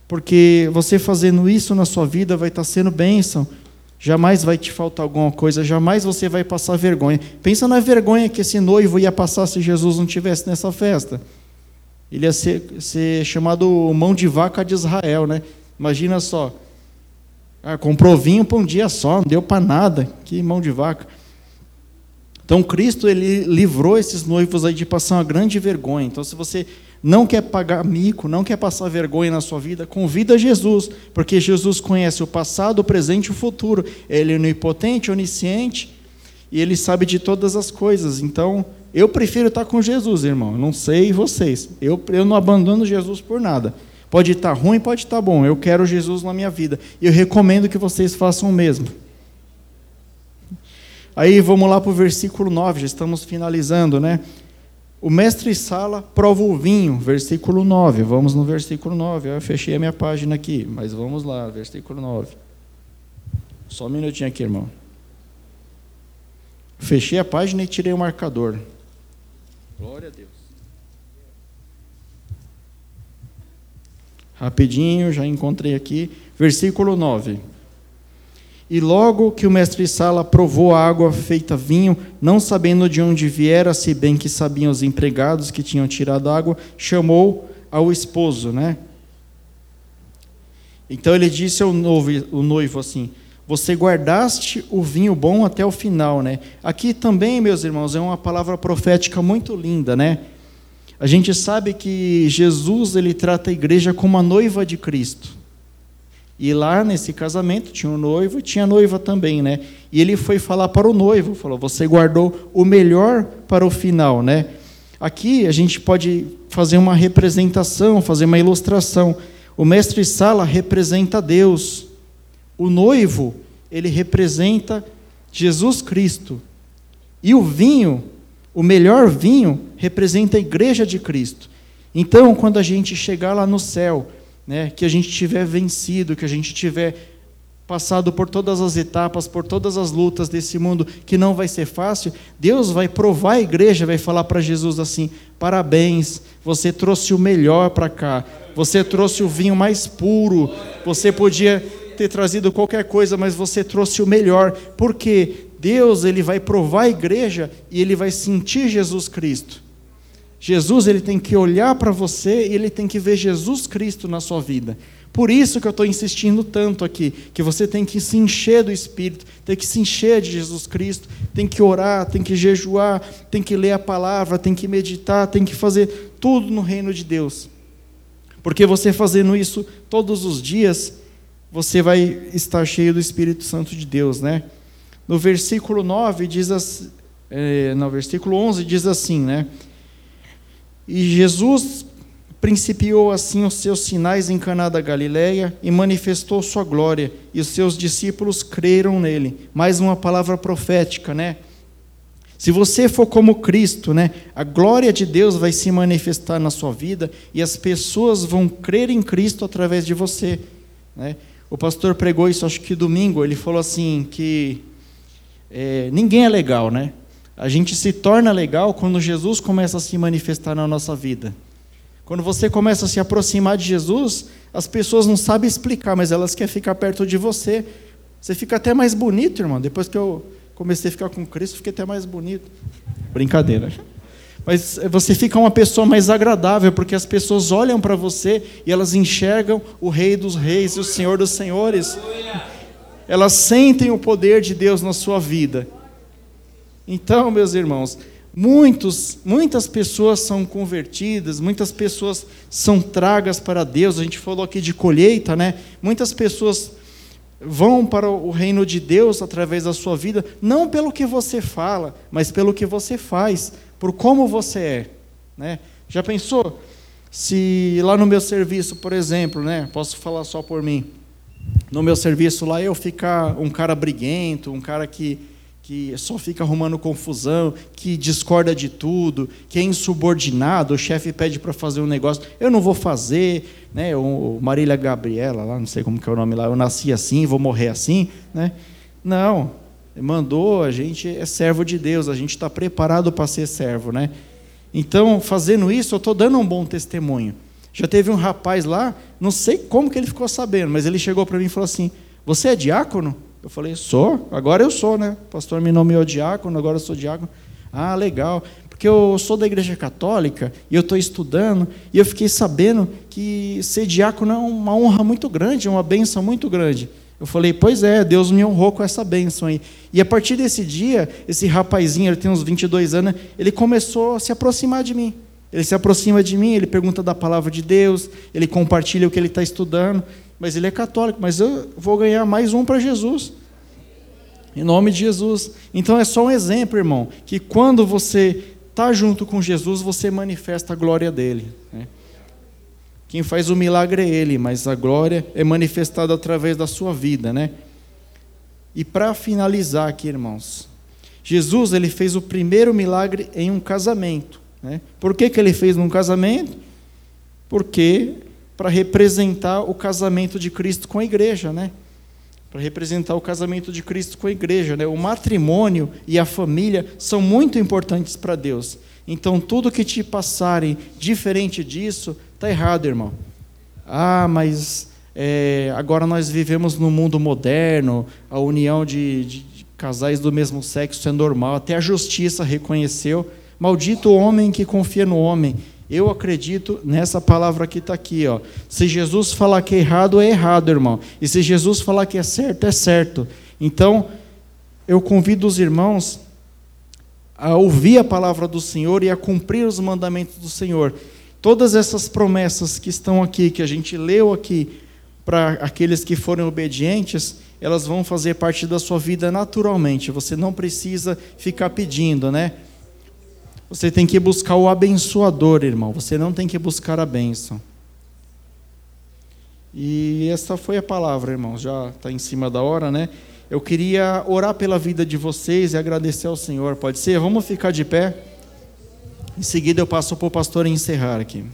Porque você fazendo isso na sua vida vai estar sendo bênção Jamais vai te faltar alguma coisa, jamais você vai passar vergonha. Pensa na vergonha que esse noivo ia passar se Jesus não tivesse nessa festa. Ele ia ser, ser chamado mão de vaca de Israel, né? Imagina só. Ah, comprou vinho para um dia só, não deu para nada. Que mão de vaca. Então Cristo ele livrou esses noivos aí de passar uma grande vergonha. Então se você não quer pagar mico, não quer passar vergonha na sua vida, convida Jesus, porque Jesus conhece o passado, o presente e o futuro. Ele é onipotente, onisciente, e ele sabe de todas as coisas. Então, eu prefiro estar com Jesus, irmão. Não sei vocês. Eu, eu não abandono Jesus por nada. Pode estar ruim, pode estar bom. Eu quero Jesus na minha vida. E eu recomendo que vocês façam o mesmo. Aí vamos lá para o versículo 9, já estamos finalizando, né? O mestre Sala prova o vinho, versículo 9. Vamos no versículo 9. Eu fechei a minha página aqui, mas vamos lá, versículo 9. Só um minutinho aqui, irmão. Fechei a página e tirei o marcador. Glória a Deus. Rapidinho, já encontrei aqui. Versículo 9. E logo que o mestre Sala provou a água feita vinho, não sabendo de onde viera, se bem que sabiam os empregados que tinham tirado a água, chamou ao esposo, né? Então ele disse ao noivo, o noivo assim: Você guardaste o vinho bom até o final, né? Aqui também, meus irmãos, é uma palavra profética muito linda, né? A gente sabe que Jesus ele trata a igreja como a noiva de Cristo. E lá nesse casamento tinha um noivo e tinha noiva também, né? E ele foi falar para o noivo, falou: "Você guardou o melhor para o final", né? Aqui a gente pode fazer uma representação, fazer uma ilustração. O mestre Sala representa Deus. O noivo, ele representa Jesus Cristo. E o vinho, o melhor vinho, representa a igreja de Cristo. Então, quando a gente chegar lá no céu, né, que a gente tiver vencido, que a gente tiver passado por todas as etapas, por todas as lutas desse mundo, que não vai ser fácil, Deus vai provar a igreja, vai falar para Jesus assim: parabéns, você trouxe o melhor para cá, você trouxe o vinho mais puro, você podia ter trazido qualquer coisa, mas você trouxe o melhor, porque Deus ele vai provar a igreja e ele vai sentir Jesus Cristo. Jesus ele tem que olhar para você e ele tem que ver Jesus Cristo na sua vida. Por isso que eu estou insistindo tanto aqui, que você tem que se encher do Espírito, tem que se encher de Jesus Cristo, tem que orar, tem que jejuar, tem que ler a palavra, tem que meditar, tem que fazer tudo no reino de Deus. Porque você fazendo isso todos os dias, você vai estar cheio do Espírito Santo de Deus, né? No versículo 9 diz assim, no versículo 11 diz assim, né? E Jesus principiou assim os seus sinais em Caná da Galileia e manifestou sua glória, e os seus discípulos creram nele. Mais uma palavra profética, né? Se você for como Cristo, né, a glória de Deus vai se manifestar na sua vida e as pessoas vão crer em Cristo através de você, né? O pastor pregou isso, acho que domingo, ele falou assim que é, ninguém é legal, né? A gente se torna legal quando Jesus começa a se manifestar na nossa vida. Quando você começa a se aproximar de Jesus, as pessoas não sabem explicar, mas elas querem ficar perto de você. Você fica até mais bonito, irmão. Depois que eu comecei a ficar com Cristo, fiquei até mais bonito. Brincadeira. Mas você fica uma pessoa mais agradável, porque as pessoas olham para você e elas enxergam o Rei dos Reis e o Senhor dos Senhores. Elas sentem o poder de Deus na sua vida. Então, meus irmãos, Muitos, muitas pessoas são convertidas, muitas pessoas são tragas para Deus. A gente falou aqui de colheita, né? Muitas pessoas vão para o reino de Deus através da sua vida, não pelo que você fala, mas pelo que você faz, por como você é, né? Já pensou se lá no meu serviço, por exemplo, né? Posso falar só por mim. No meu serviço lá eu ficar um cara briguento, um cara que que só fica arrumando confusão, que discorda de tudo, que é insubordinado, o chefe pede para fazer um negócio, eu não vou fazer, né? O Marília Gabriela, lá, não sei como que é o nome lá, eu nasci assim, vou morrer assim, né? Não, mandou, a gente é servo de Deus, a gente está preparado para ser servo, né? Então, fazendo isso, eu estou dando um bom testemunho. Já teve um rapaz lá, não sei como que ele ficou sabendo, mas ele chegou para mim e falou assim: Você é diácono? Eu falei, sou, agora eu sou, né? O pastor me nomeou diácono, agora eu sou diácono. Ah, legal. Porque eu sou da igreja católica e eu estou estudando, e eu fiquei sabendo que ser diácono é uma honra muito grande, é uma benção muito grande. Eu falei, pois é, Deus me honrou com essa bênção aí. E a partir desse dia, esse rapazinho, ele tem uns 22 anos, ele começou a se aproximar de mim. Ele se aproxima de mim, ele pergunta da palavra de Deus, ele compartilha o que ele está estudando mas ele é católico, mas eu vou ganhar mais um para Jesus. Em nome de Jesus. Então é só um exemplo, irmão, que quando você está junto com Jesus, você manifesta a glória dele. Né? Quem faz o milagre é ele, mas a glória é manifestada através da sua vida, né? E para finalizar aqui, irmãos, Jesus ele fez o primeiro milagre em um casamento. Né? Por que, que ele fez num casamento? Porque para representar o casamento de Cristo com a igreja, né? Para representar o casamento de Cristo com a igreja, né? O matrimônio e a família são muito importantes para Deus. Então, tudo que te passarem diferente disso, está errado, irmão. Ah, mas é, agora nós vivemos no mundo moderno, a união de, de, de casais do mesmo sexo é normal, até a justiça reconheceu. Maldito o homem que confia no homem eu acredito nessa palavra que está aqui. Ó. Se Jesus falar que é errado, é errado, irmão. E se Jesus falar que é certo, é certo. Então, eu convido os irmãos a ouvir a palavra do Senhor e a cumprir os mandamentos do Senhor. Todas essas promessas que estão aqui, que a gente leu aqui, para aqueles que forem obedientes, elas vão fazer parte da sua vida naturalmente. Você não precisa ficar pedindo, né? Você tem que buscar o abençoador, irmão. Você não tem que buscar a bênção. E essa foi a palavra, irmãos. Já está em cima da hora, né? Eu queria orar pela vida de vocês e agradecer ao Senhor. Pode ser? Vamos ficar de pé. Em seguida eu passo para o pastor encerrar aqui.